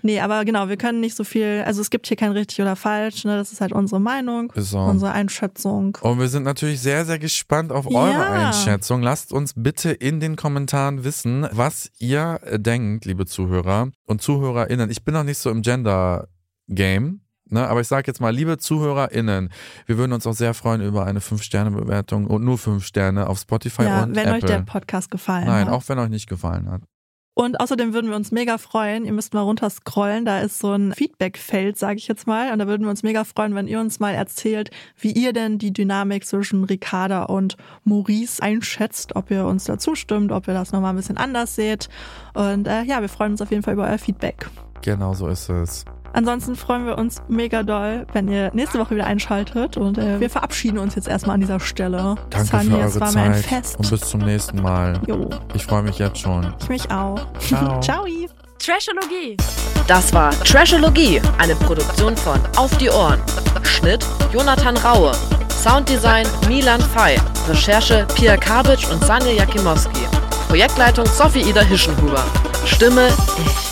Nee, aber genau, wir können nicht so viel, also es gibt hier kein richtig oder falsch, ne? Das ist halt unsere Meinung, so. unsere Einschätzung. Und wir sind natürlich sehr, sehr gespannt auf Ja. eure Einschätzung. Lasst uns bitte in den Kommentaren wissen, was ihr denkt, liebe Zuhörer und ZuhörerInnen. Ich bin noch nicht so im Gender-Game. Ne, aber ich sage jetzt mal, liebe ZuhörerInnen, wir würden uns auch sehr freuen über eine 5-Sterne-Bewertung und nur 5 Sterne auf Spotify Ja, und wenn Apple. euch der Podcast gefallen Nein, hat. auch wenn euch nicht gefallen hat. Und außerdem würden wir uns mega freuen, ihr müsst mal runterscrollen, da ist so ein Feedbackfeld, sage ich jetzt mal. Und da würden wir uns mega freuen, wenn ihr uns mal erzählt, wie ihr denn die Dynamik zwischen Ricarda und Maurice einschätzt, ob ihr uns dazu stimmt, ob ihr das nochmal ein bisschen anders seht. Und äh, ja, wir freuen uns auf jeden Fall über euer Feedback. Genau so ist es. Ansonsten freuen wir uns mega doll, wenn ihr nächste Woche wieder einschaltet. Und äh, wir verabschieden uns jetzt erstmal an dieser Stelle. Danke Sunny, für es eure war mir ein Zeit Fest. und bis zum nächsten Mal. Jo, Ich freue mich jetzt schon. ich mich auch. Ciao. Ciao. Trashologie. Das war Trashologie, eine Produktion von Auf die Ohren. Schnitt Jonathan Raue. Sounddesign Milan Fey. Recherche Pia Kabitsch und Sanja Jakimowski. Projektleitung Sophie Ida Hischenhuber. Stimme ich.